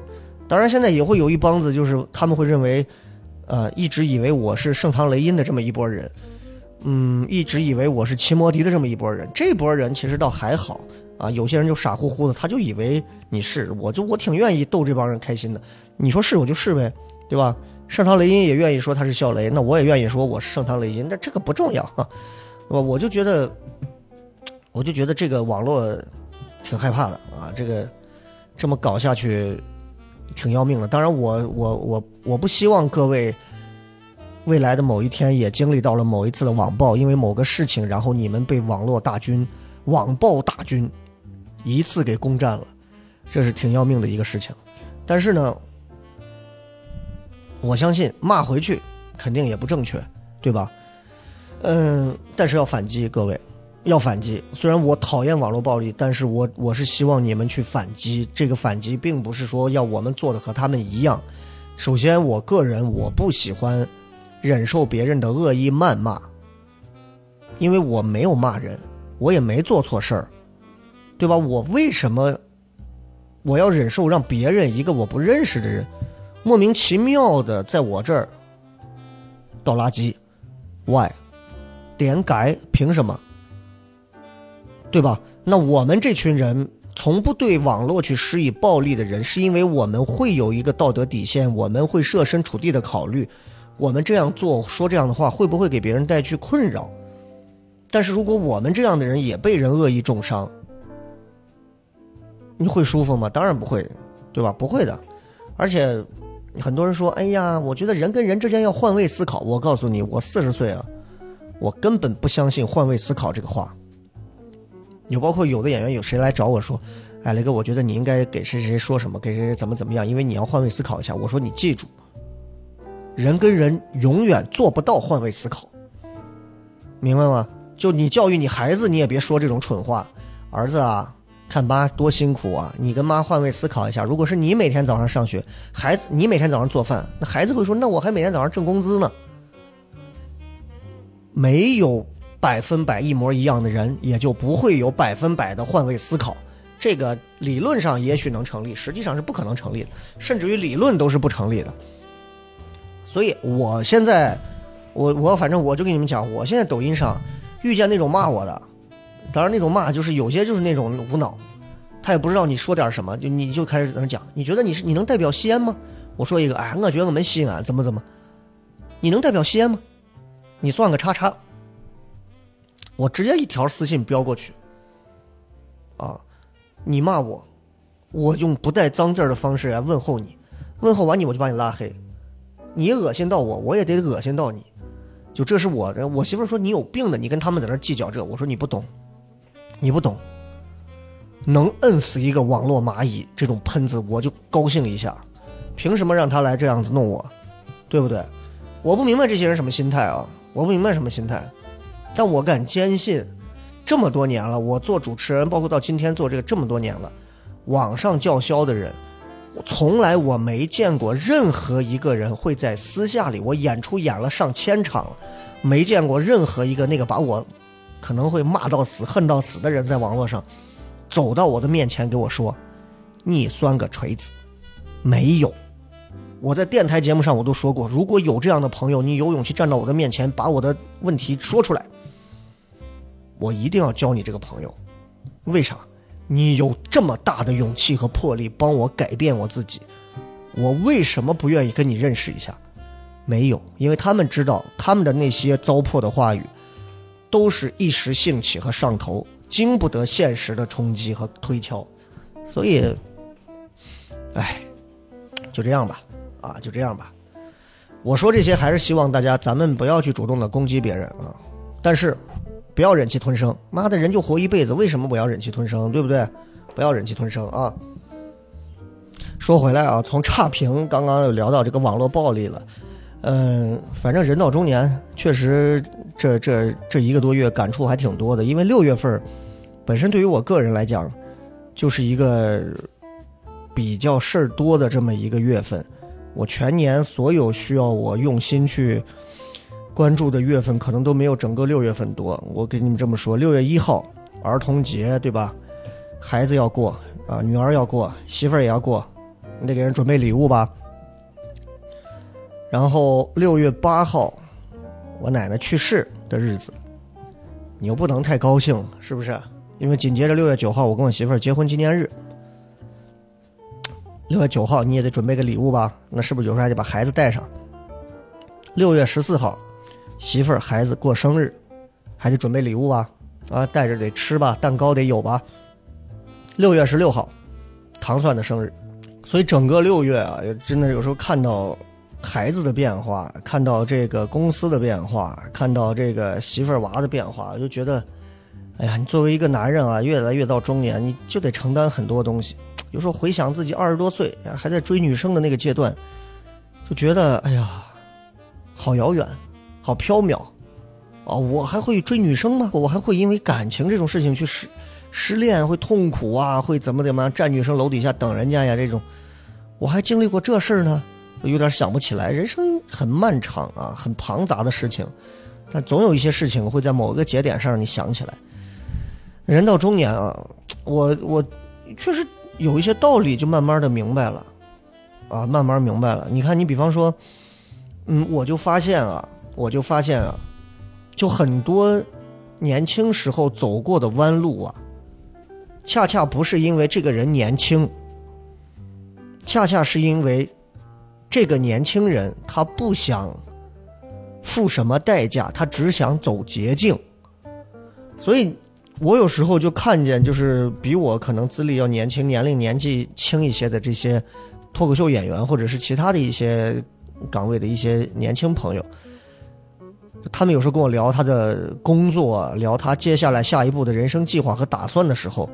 当然，现在也会有一帮子，就是他们会认为，呃，一直以为我是盛唐雷音的这么一波人，嗯，一直以为我是骑摩迪的这么一波人。这波人其实倒还好啊，有些人就傻乎乎的，他就以为你是，我就我挺愿意逗这帮人开心的。你说是我就是呗，对吧？盛唐雷音也愿意说他是笑雷，那我也愿意说我是盛唐雷音，那这个不重要，我我就觉得，我就觉得这个网络挺害怕的啊，这个这么搞下去挺要命的。当然，我我我我不希望各位未来的某一天也经历到了某一次的网暴，因为某个事情，然后你们被网络大军、网暴大军一次给攻占了，这是挺要命的一个事情。但是呢。我相信骂回去肯定也不正确，对吧？嗯，但是要反击，各位要反击。虽然我讨厌网络暴力，但是我我是希望你们去反击。这个反击并不是说要我们做的和他们一样。首先，我个人我不喜欢忍受别人的恶意谩骂，因为我没有骂人，我也没做错事儿，对吧？我为什么我要忍受让别人一个我不认识的人？莫名其妙的在我这儿倒垃圾，why？点改凭什么？对吧？那我们这群人从不对网络去施以暴力的人，是因为我们会有一个道德底线，我们会设身处地的考虑，我们这样做说这样的话会不会给别人带去困扰？但是如果我们这样的人也被人恶意重伤，你会舒服吗？当然不会，对吧？不会的，而且。很多人说：“哎呀，我觉得人跟人之间要换位思考。”我告诉你，我四十岁啊，我根本不相信换位思考这个话。有包括有的演员，有谁来找我说：“哎，雷哥，我觉得你应该给谁谁说什么，给谁谁怎么怎么样，因为你要换位思考一下。”我说：“你记住，人跟人永远做不到换位思考，明白吗？就你教育你孩子，你也别说这种蠢话，儿子啊。”看妈多辛苦啊！你跟妈换位思考一下，如果是你每天早上上学，孩子你每天早上做饭，那孩子会说：“那我还每天早上挣工资呢。”没有百分百一模一样的人，也就不会有百分百的换位思考。这个理论上也许能成立，实际上是不可能成立的，甚至于理论都是不成立的。所以我现在，我我反正我就跟你们讲，我现在抖音上遇见那种骂我的，当然那种骂就是有些就是那种无脑，他也不知道你说点什么，就你就开始在那讲，你觉得你是你能代表西安吗？我说一个，哎，我觉得我们西安怎么怎么，你能代表西安吗？你算个叉叉，我直接一条私信飙过去，啊，你骂我，我用不带脏字的方式来问候你，问候完你我就把你拉黑，你恶心到我，我也得恶心到你，就这是我的。我媳妇说你有病的，你跟他们在那计较这，我说你不懂，你不懂，能摁死一个网络蚂蚁这种喷子，我就高兴一下，凭什么让他来这样子弄我，对不对？我不明白这些人什么心态啊，我不明白什么心态，但我敢坚信，这么多年了，我做主持人，包括到今天做这个这么多年了，网上叫嚣的人，我从来我没见过任何一个人会在私下里，我演出演了上千场了，没见过任何一个那个把我可能会骂到死、恨到死的人，在网络上走到我的面前给我说：“你算个锤子。”没有。我在电台节目上我都说过，如果有这样的朋友，你有勇气站到我的面前，把我的问题说出来，我一定要交你这个朋友。为啥？你有这么大的勇气和魄力帮我改变我自己，我为什么不愿意跟你认识一下？没有，因为他们知道他们的那些糟粕的话语，都是一时兴起和上头，经不得现实的冲击和推敲，所以，哎，就这样吧。啊，就这样吧。我说这些还是希望大家，咱们不要去主动的攻击别人啊，但是不要忍气吞声。妈的，人就活一辈子，为什么我要忍气吞声？对不对？不要忍气吞声啊。说回来啊，从差评刚刚又聊到这个网络暴力了，嗯，反正人到中年，确实这这这一个多月感触还挺多的。因为六月份本身对于我个人来讲，就是一个比较事儿多的这么一个月份。我全年所有需要我用心去关注的月份，可能都没有整个六月份多。我跟你们这么说，六月一号儿童节，对吧？孩子要过啊，女儿要过，媳妇儿也要过，你得给人准备礼物吧。然后六月八号，我奶奶去世的日子，你又不能太高兴，是不是？因为紧接着六月九号，我跟我媳妇儿结婚纪念日。六月九号你也得准备个礼物吧？那是不是有时候还得把孩子带上？六月十四号，媳妇儿孩子过生日，还得准备礼物吧？啊，带着得吃吧，蛋糕得有吧？六月十六号，糖蒜的生日，所以整个六月啊，真的有时候看到孩子的变化，看到这个公司的变化，看到这个媳妇儿娃的变化，就觉得，哎呀，你作为一个男人啊，越来越到中年，你就得承担很多东西。有时候回想自己二十多岁还在追女生的那个阶段，就觉得哎呀，好遥远，好缥缈，啊，我还会追女生吗？我还会因为感情这种事情去失失恋，会痛苦啊，会怎么怎么样，站女生楼底下等人家呀？这种，我还经历过这事儿呢，有点想不起来。人生很漫长啊，很庞杂的事情，但总有一些事情会在某个节点上让你想起来。人到中年啊，我我确实。有一些道理就慢慢的明白了，啊，慢慢明白了。你看，你比方说，嗯，我就发现啊，我就发现啊，就很多年轻时候走过的弯路啊，恰恰不是因为这个人年轻，恰恰是因为这个年轻人他不想付什么代价，他只想走捷径，所以。我有时候就看见，就是比我可能资历要年轻、年龄年纪轻一些的这些脱口秀演员，或者是其他的一些岗位的一些年轻朋友，他们有时候跟我聊他的工作，聊他接下来下一步的人生计划和打算的时候，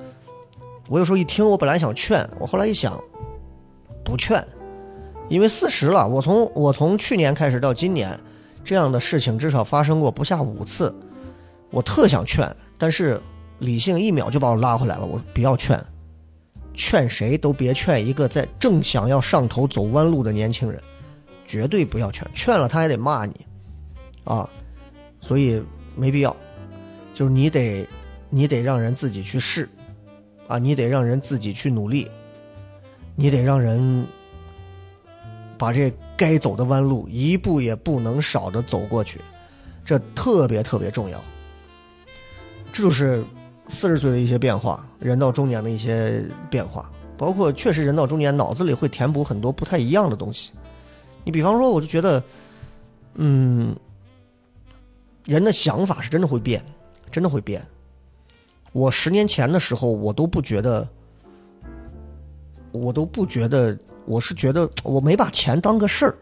我有时候一听，我本来想劝，我后来一想，不劝，因为四十了，我从我从去年开始到今年，这样的事情至少发生过不下五次，我特想劝，但是。理性一秒就把我拉回来了。我不要劝，劝谁都别劝一个在正想要上头走弯路的年轻人，绝对不要劝。劝了他还得骂你，啊，所以没必要。就是你得你得让人自己去试，啊，你得让人自己去努力，你得让人把这该走的弯路一步也不能少的走过去，这特别特别重要。这就是四十岁的一些变化，人到中年的一些变化，包括确实人到中年脑子里会填补很多不太一样的东西。你比方说，我就觉得，嗯，人的想法是真的会变，真的会变。我十年前的时候，我都不觉得，我都不觉得，我是觉得 我没把钱当个事儿。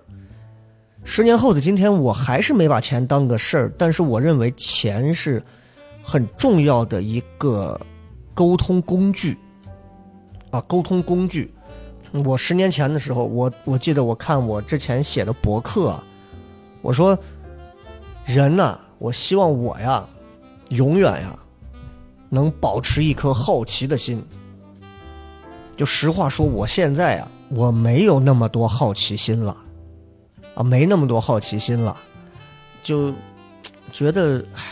十年后的今天，我还是没把钱当个事儿，但是我认为钱是很重要的一个沟通工具啊，沟通工具。我十年前的时候，我我记得我看我之前写的博客，我说人呐、我希望我呀，永远呀，能保持一颗好奇的心。就实话说，我现在啊，我没有那么多好奇心了，啊，没那么多好奇心了，就觉得，唉，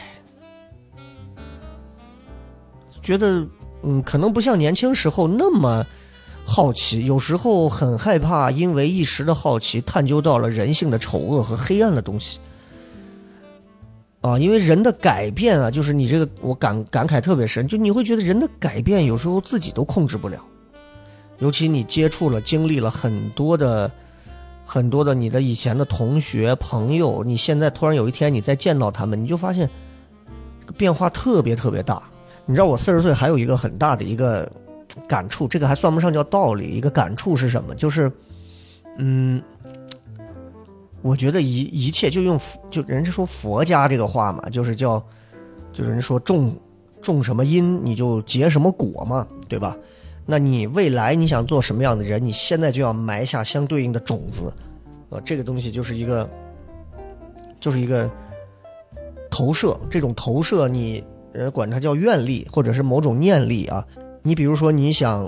觉得嗯，可能不像年轻时候那么好奇，有时候很害怕，因为一时的好奇，探究到了人性的丑恶和黑暗的东西。啊，因为人的改变啊，就是你这个，我感感慨特别深，就你会觉得人的改变有时候自己都控制不了，尤其你接触了、经历了很多的、很多的你的以前的同学朋友，你现在突然有一天你再见到他们，你就发现变化特别特别大。你知道我四十岁还有一个很大的一个感触，这个还算不上叫道理，一个感触是什么？就是，嗯，我觉得一一切就用就人家说佛家这个话嘛，就是叫，就是人说种种什么因你就结什么果嘛，对吧？那你未来你想做什么样的人，你现在就要埋下相对应的种子，呃，这个东西就是一个，就是一个投射，这种投射你。呃，管它叫愿力，或者是某种念力啊。你比如说，你想，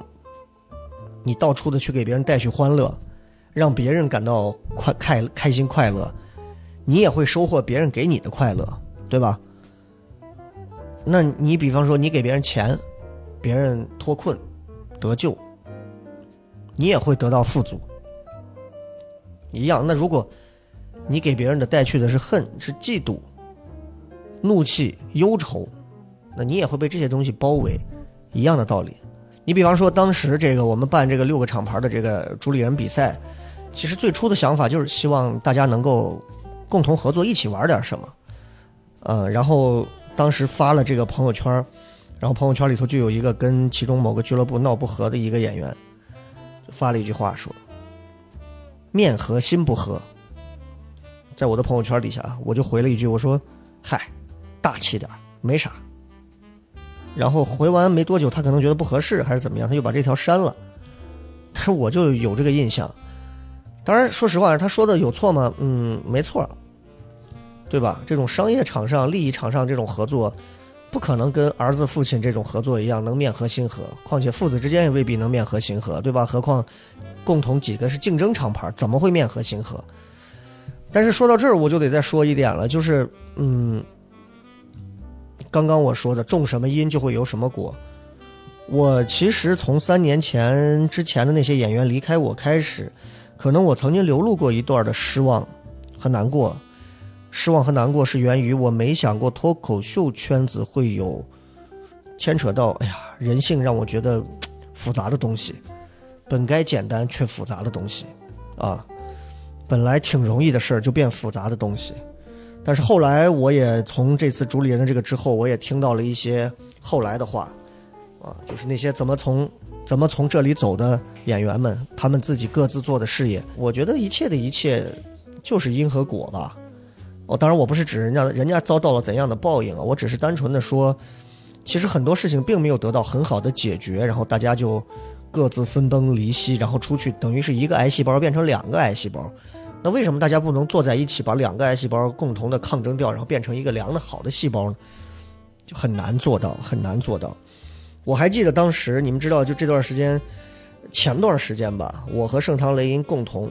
你到处的去给别人带去欢乐，让别人感到快开开心快乐，你也会收获别人给你的快乐，对吧？那你比方说，你给别人钱，别人脱困得救，你也会得到富足，一样。那如果你给别人的带去的是恨，是嫉妒、怒气、忧愁。那你也会被这些东西包围，一样的道理。你比方说，当时这个我们办这个六个厂牌的这个主理人比赛，其实最初的想法就是希望大家能够共同合作，一起玩点什么。呃，然后当时发了这个朋友圈，然后朋友圈里头就有一个跟其中某个俱乐部闹不和的一个演员，发了一句话说：“面和心不和。”在我的朋友圈底下，我就回了一句，我说：“嗨，大气点没啥。”然后回完没多久，他可能觉得不合适，还是怎么样，他就把这条删了。但是我就有这个印象。当然，说实话，他说的有错吗？嗯，没错，对吧？这种商业场上、利益场上这种合作，不可能跟儿子、父亲这种合作一样能面和心和。况且父子之间也未必能面和心和，对吧？何况共同几个是竞争厂牌，怎么会面和心和？但是说到这儿，我就得再说一点了，就是嗯。刚刚我说的种什么因就会有什么果。我其实从三年前之前的那些演员离开我开始，可能我曾经流露过一段的失望和难过。失望和难过是源于我没想过脱口秀圈子会有牵扯到哎呀人性让我觉得复杂的东西，本该简单却复杂的东西啊，本来挺容易的事儿就变复杂的东西。但是后来，我也从这次主理人的这个之后，我也听到了一些后来的话，啊，就是那些怎么从怎么从这里走的演员们，他们自己各自做的事业。我觉得一切的一切就是因和果吧。哦，当然我不是指人家人家遭到了怎样的报应啊，我只是单纯的说，其实很多事情并没有得到很好的解决，然后大家就各自分崩离析，然后出去等于是一个癌细胞变成两个癌细胞。那为什么大家不能坐在一起，把两个癌细胞共同的抗争掉，然后变成一个良的好的细胞呢？就很难做到，很难做到。我还记得当时，你们知道，就这段时间，前段时间吧，我和盛唐雷音共同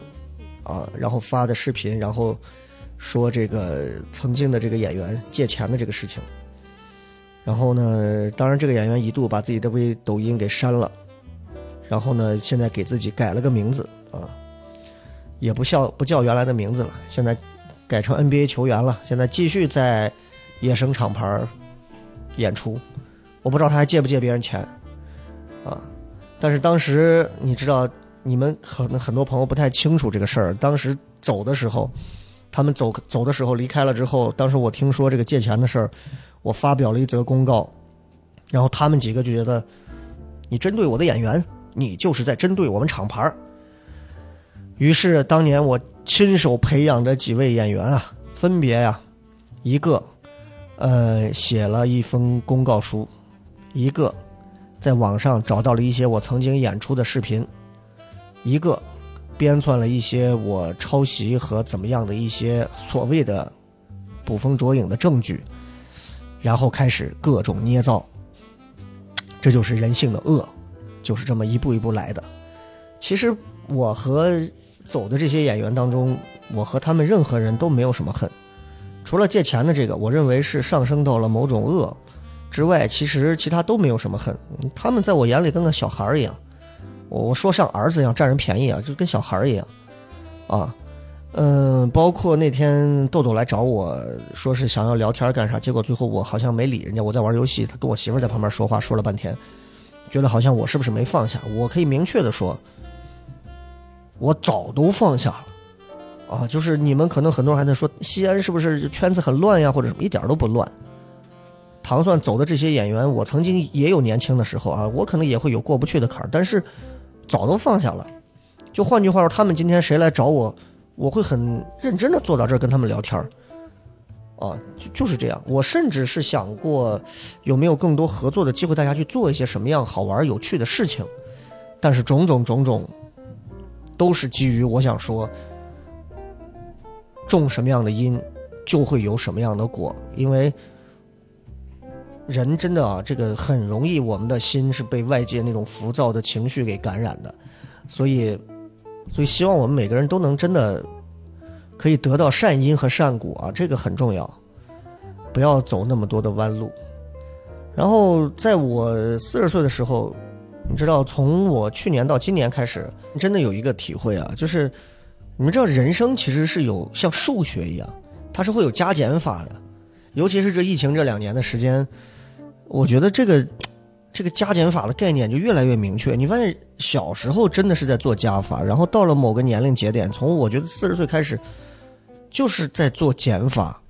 啊，然后发的视频，然后说这个曾经的这个演员借钱的这个事情。然后呢，当然这个演员一度把自己的微抖音给删了，然后呢，现在给自己改了个名字啊，也不叫不叫原来的名字了，现在改成 NBA 球员了，现在继续在野生厂牌演出，我不知道他还借不借别人钱啊，但是当时你知道，你们可能很多朋友不太清楚这个事儿，当时走的时候。他们走走的时候离开了之后，当时我听说这个借钱的事儿，我发表了一则公告，然后他们几个就觉得，你针对我的演员，你就是在针对我们厂牌儿。于是当年我亲手培养的几位演员啊，分别呀，一个，呃，写了一封公告书，一个，在网上找到了一些我曾经演出的视频，一个。编纂了一些我抄袭和怎么样的一些所谓的捕风捉影的证据，然后开始各种捏造。这就是人性的恶，就是这么一步一步来的。其实我和走的这些演员当中，我和他们任何人都没有什么恨，除了借钱的这个，我认为是上升到了某种恶之外，其实其他都没有什么恨。他们在我眼里跟个小孩一样。我说像儿子一样占人便宜啊，就跟小孩一样，啊，嗯，包括那天豆豆来找我说是想要聊天干啥，结果最后我好像没理人家，我在玩游戏，他跟我媳妇在旁边说话说了半天，觉得好像我是不是没放下？我可以明确的说，我早都放下了，啊，就是你们可能很多人还在说西安是不是圈子很乱呀，或者什么，一点都不乱。糖蒜走的这些演员，我曾经也有年轻的时候啊，我可能也会有过不去的坎儿，但是。早都放下了，就换句话说，他们今天谁来找我，我会很认真的坐到这儿跟他们聊天儿，啊，就就是这样。我甚至是想过有没有更多合作的机会，大家去做一些什么样好玩有趣的事情，但是种种种种，都是基于我想说，种什么样的因，就会有什么样的果，因为。人真的啊，这个很容易，我们的心是被外界那种浮躁的情绪给感染的，所以，所以希望我们每个人都能真的可以得到善因和善果啊，这个很重要，不要走那么多的弯路。然后，在我四十岁的时候，你知道，从我去年到今年开始，真的有一个体会啊，就是你们知道，人生其实是有像数学一样，它是会有加减法的，尤其是这疫情这两年的时间。我觉得这个，这个加减法的概念就越来越明确。你发现小时候真的是在做加法，然后到了某个年龄节点，从我觉得四十岁开始，就是在做减法。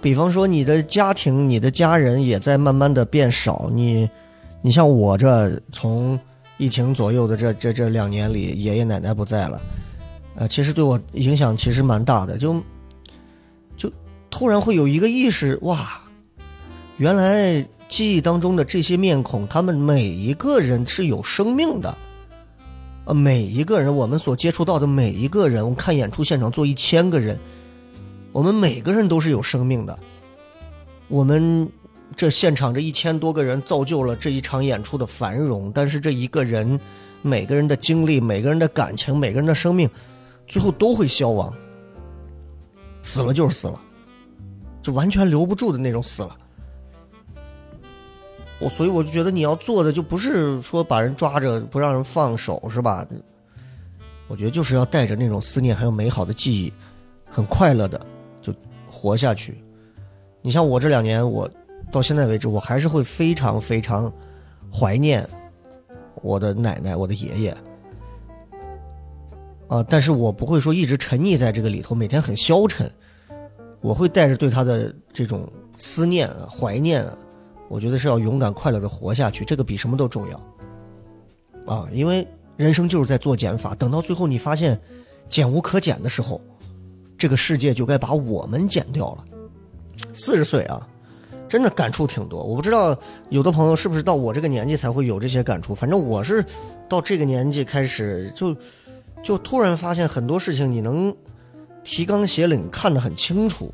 比方说，你的家庭、你的家人也在慢慢的变少。你，你像我这从疫情左右的这这这两年里，爷爷奶奶不在了，呃，其实对我影响其实蛮大的。就，就突然会有一个意识，哇！原来记忆当中的这些面孔，他们每一个人是有生命的，呃，每一个人我们所接触到的每一个人，我看演出现场坐一千个人，我们每个人都是有生命的。我们这现场这一千多个人造就了这一场演出的繁荣，但是这一个人，每个人的经历、每个人的感情、每个人的生命，最后都会消亡，死了就是死了，就完全留不住的那种死了。我所以我就觉得你要做的就不是说把人抓着不让人放手是吧？我觉得就是要带着那种思念还有美好的记忆，很快乐的就活下去。你像我这两年，我到现在为止，我还是会非常非常怀念我的奶奶、我的爷爷啊，但是我不会说一直沉溺在这个里头，每天很消沉。我会带着对他的这种思念啊、怀念啊。我觉得是要勇敢快乐的活下去，这个比什么都重要，啊！因为人生就是在做减法，等到最后你发现减无可减的时候，这个世界就该把我们减掉了。四十岁啊，真的感触挺多。我不知道有的朋友是不是到我这个年纪才会有这些感触，反正我是到这个年纪开始就就突然发现很多事情你能提纲挈领看得很清楚。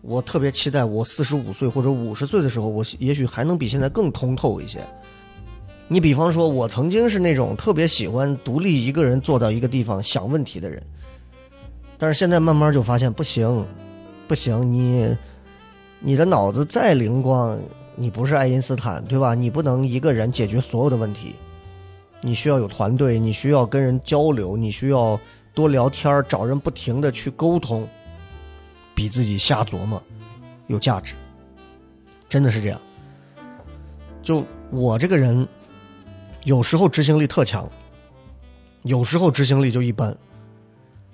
我特别期待我四十五岁或者五十岁的时候，我也许还能比现在更通透一些。你比方说，我曾经是那种特别喜欢独立一个人坐到一个地方想问题的人，但是现在慢慢就发现不行，不行，你你的脑子再灵光，你不是爱因斯坦，对吧？你不能一个人解决所有的问题，你需要有团队，你需要跟人交流，你需要多聊天，找人不停的去沟通，比自己瞎琢磨有价值，真的是这样。就我这个人，有时候执行力特强，有时候执行力就一般。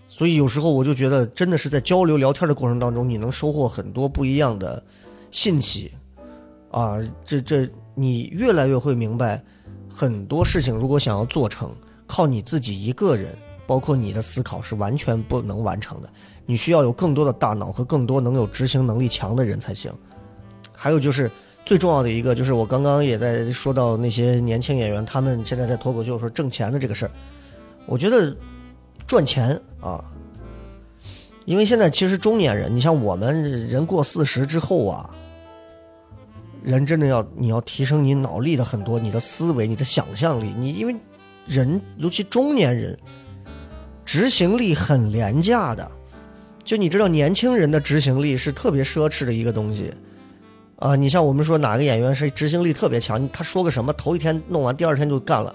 所以有时候我就觉得，真的是在交流聊天的过程当中，你能收获很多不一样的信息，啊，这这你越来越会明白，很多事情如果想要做成，靠你自己一个人，包括你的思考是完全不能完成的，你需要有更多的大脑和更多能有执行能力强的人才行。还有就是最重要的一个，就是我刚刚也在说到那些年轻演员，他们现在在脱口秀说挣钱的这个事儿，我觉得。赚钱啊，因为现在其实中年人，你像我们人过四十之后啊，人真的要你要提升你脑力的很多，你的思维、你的想象力，你因为人尤其中年人，执行力很廉价的，就你知道年轻人的执行力是特别奢侈的一个东西啊。你像我们说哪个演员是执行力特别强，他说个什么，头一天弄完，第二天就干了。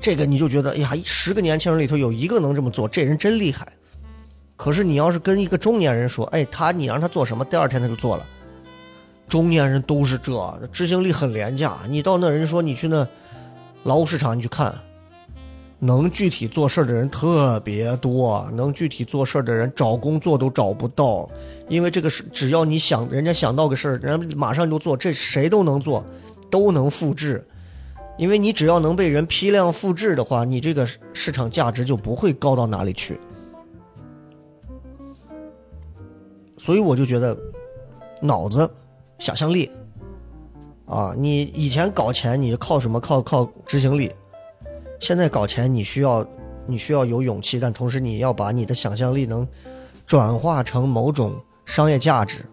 这个你就觉得，哎呀，十个年轻人里头有一个能这么做，这人真厉害。可是你要是跟一个中年人说，哎，他你让他做什么，第二天他就做了。中年人都是这，执行力很廉价。你到那人说你去那劳务市场，你去看，能具体做事的人特别多，能具体做事的人找工作都找不到，因为这个是只要你想，人家想到个事儿，人马上就做，这谁都能做，都能复制。因为你只要能被人批量复制的话，你这个市场价值就不会高到哪里去。所以我就觉得，脑子、想象力，啊，你以前搞钱你靠什么？靠靠执行力。现在搞钱你需要你需要有勇气，但同时你要把你的想象力能转化成某种商业价值，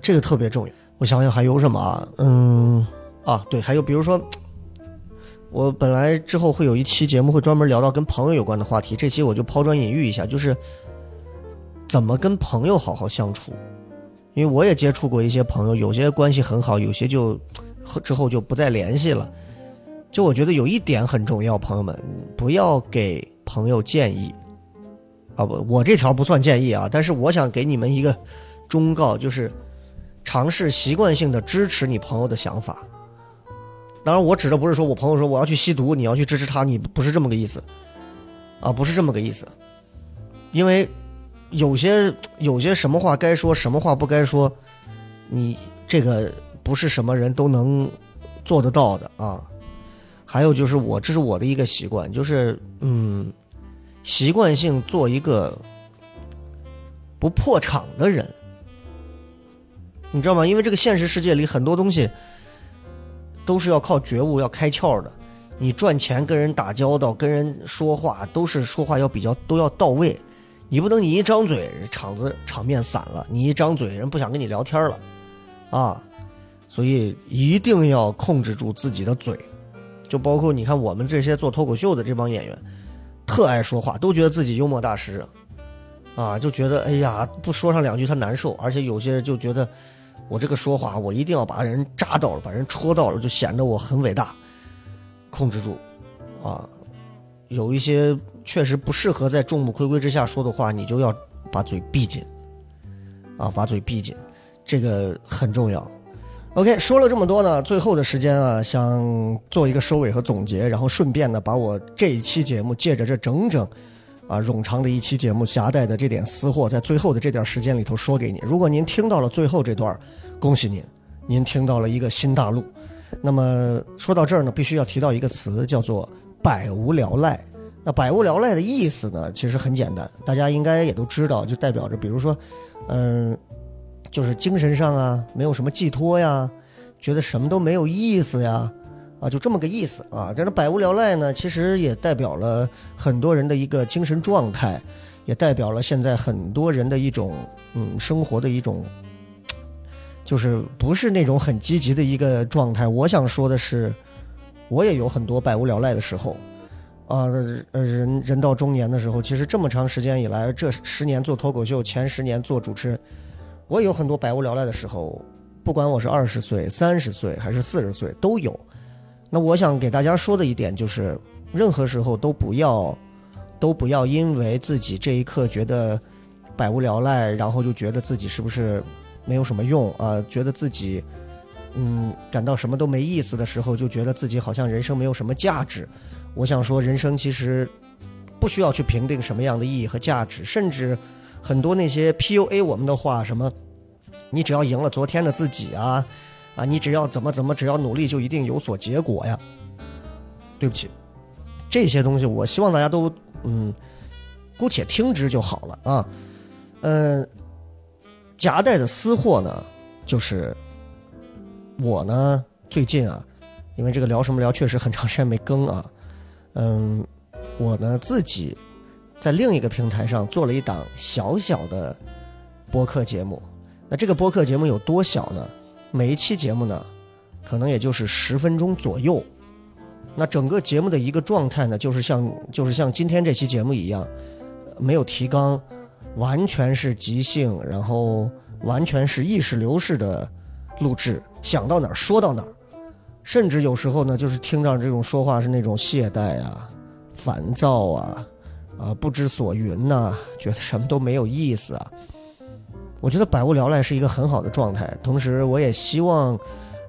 这个特别重要。我想想还有什么啊？嗯，啊，对，还有比如说。我本来之后会有一期节目会专门聊到跟朋友有关的话题，这期我就抛砖引玉一下，就是怎么跟朋友好好相处。因为我也接触过一些朋友，有些关系很好，有些就 之后就不再联系了。就我觉得有一点很重要，朋友们不要给朋友建议啊不，我这条不算建议啊，但是我想给你们一个忠告，就是尝试习惯性的支持你朋友的想法。当然，我指的不是说我朋友说我要去吸毒，你要去支持他，你不是这么个意思，啊，不是这么个意思。因为有些有些什么话该说，什么话不该说，你这个不是什么人都能做得到的啊。还有就是我这是我的一个习惯，就是嗯，习惯性做一个不破场的人，你知道吗？因为这个现实世界里很多东西。都是要靠觉悟，要开窍的。你赚钱、跟人打交道、跟人说话，都是说话要比较都要到位。你不能你一张嘴，场子场面散了；你一张嘴，人不想跟你聊天了，啊！所以一定要控制住自己的嘴。就包括你看我们这些做脱口秀的这帮演员，特爱说话，都觉得自己幽默大师，啊，就觉得哎呀，不说上两句他难受。而且有些人就觉得。我这个说话，我一定要把人扎到了，把人戳到了，就显得我很伟大。控制住，啊，有一些确实不适合在众目睽睽之下说的话，你就要把嘴闭紧，啊，把嘴闭紧，这个很重要。OK，说了这么多呢，最后的时间啊，想做一个收尾和总结，然后顺便呢，把我这一期节目借着这整整。啊，冗长的一期节目夹带的这点私货，在最后的这点时间里头说给你。如果您听到了最后这段，恭喜您，您听到了一个新大陆。那么说到这儿呢，必须要提到一个词，叫做“百无聊赖”。那“百无聊赖”的意思呢，其实很简单，大家应该也都知道，就代表着，比如说，嗯，就是精神上啊，没有什么寄托呀，觉得什么都没有意思呀。啊，就这么个意思啊！这个百无聊赖呢，其实也代表了很多人的一个精神状态，也代表了现在很多人的一种嗯生活的一种，就是不是那种很积极的一个状态。我想说的是，我也有很多百无聊赖的时候，啊，人人到中年的时候，其实这么长时间以来，这十年做脱口秀，前十年做主持人，我有很多百无聊赖的时候。不管我是二十岁、三十岁还是四十岁都有。那我想给大家说的一点就是，任何时候都不要都不要因为自己这一刻觉得百无聊赖，然后就觉得自己是不是没有什么用啊、觉得自己嗯感到什么都没意思的时候，就觉得自己好像人生没有什么价值。我想说，人生其实不需要去评定什么样的意义和价值，甚至很多那些 PUA 我们的话，什么你只要赢了昨天的自己啊，啊，你只要怎么怎么，只要努力就一定有所结果呀。对不起，这些东西我希望大家都嗯，姑且听之就好了啊。嗯，夹带的私货呢，就是我呢最近啊，因为这个聊什么聊确实很长时间没更啊，嗯，我呢自己在另一个平台上做了一档小小的播客节目。那这个播客节目有多小呢？每一期节目呢，可能也就是十分钟左右。那整个节目的一个状态呢，就是像就是像今天这期节目一样，没有提纲，完全是即兴，然后完全是意识流式的录制，想到哪儿说到哪儿。甚至有时候呢，就是听到这种说话是那种懈怠啊、烦躁啊、啊不知所云呐、觉得什么都没有意思啊。我觉得百无聊赖是一个很好的状态，同时我也希望，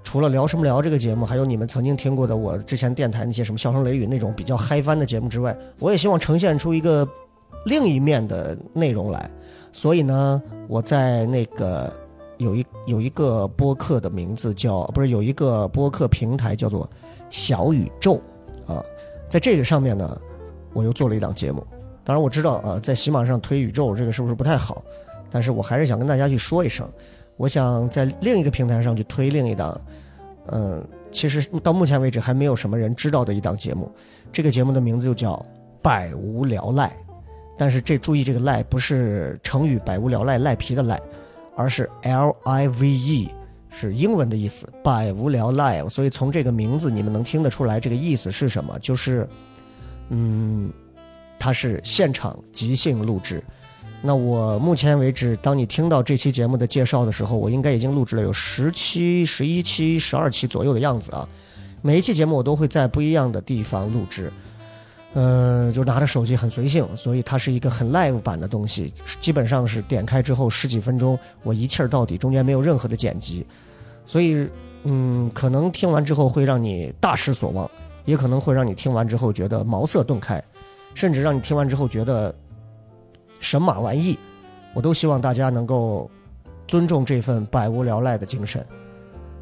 除了聊什么聊这个节目，还有你们曾经听过的我之前电台那些什么笑声雷雨那种比较嗨翻的节目之外，我也希望呈现出一个另一面的内容来。所以呢，我在那个有一有一个播客的名字叫不是有一个播客平台叫做小宇宙啊，在这个上面呢，我又做了一档节目。当然我知道啊，在喜马上推宇宙这个是不是不太好？但是我还是想跟大家去说一声，我想在另一个平台上去推另一档，嗯，其实到目前为止还没有什么人知道的一档节目。这个节目的名字就叫“百无聊赖”，但是这注意这个“赖”不是成语“百无聊赖”赖皮的“赖”，而是 L I V E，是英文的意思，“百无聊赖”。所以从这个名字你们能听得出来这个意思是什么？就是，嗯，它是现场即兴录制。那我目前为止，当你听到这期节目的介绍的时候，我应该已经录制了有十期、十一期、十二期左右的样子啊。每一期节目我都会在不一样的地方录制，嗯、就拿着手机很随性，所以它是一个很 live 版的东西，基本上是点开之后十几分钟，我一气儿到底，中间没有任何的剪辑，所以嗯，可能听完之后会让你大失所望，也可能会让你听完之后觉得茅塞顿开，甚至让你听完之后觉得。神马玩意，我都希望大家能够尊重这份百无聊赖的精神。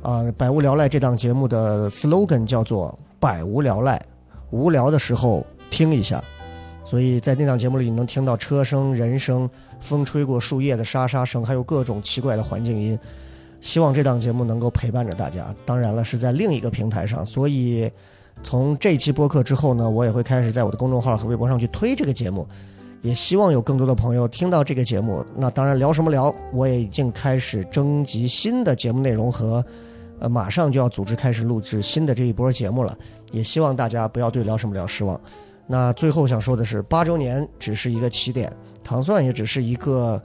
啊、百无聊赖这档节目的 slogan 叫做“百无聊赖”，无聊的时候听一下。所以在那档节目里，你能听到车声、人声、风吹过树叶的沙沙声，还有各种奇怪的环境音。希望这档节目能够陪伴着大家。当然了，是在另一个平台上，所以从这期播客之后呢，我也会开始在我的公众号和微博上去推这个节目。也希望有更多的朋友听到这个节目。那当然，聊什么聊，我也已经开始征集新的节目内容和，呃，马上就要组织开始录制新的这一波节目了。也希望大家不要对聊什么聊失望。那最后想说的是，八周年只是一个起点，糖蒜也只是一个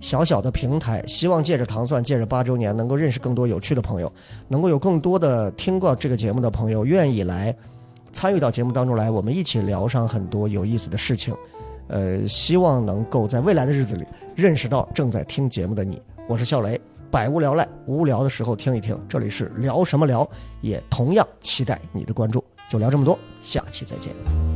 小小的平台。希望借着糖蒜，借着八周年，能够认识更多有趣的朋友，能够有更多的听过这个节目的朋友愿意来参与到节目当中来，我们一起聊上很多有意思的事情。呃，希望能够在未来的日子里认识到正在听节目的你。我是笑雷，百无聊赖，无聊的时候听一听，这里是聊什么聊，也同样期待你的关注。就聊这么多，下期再见。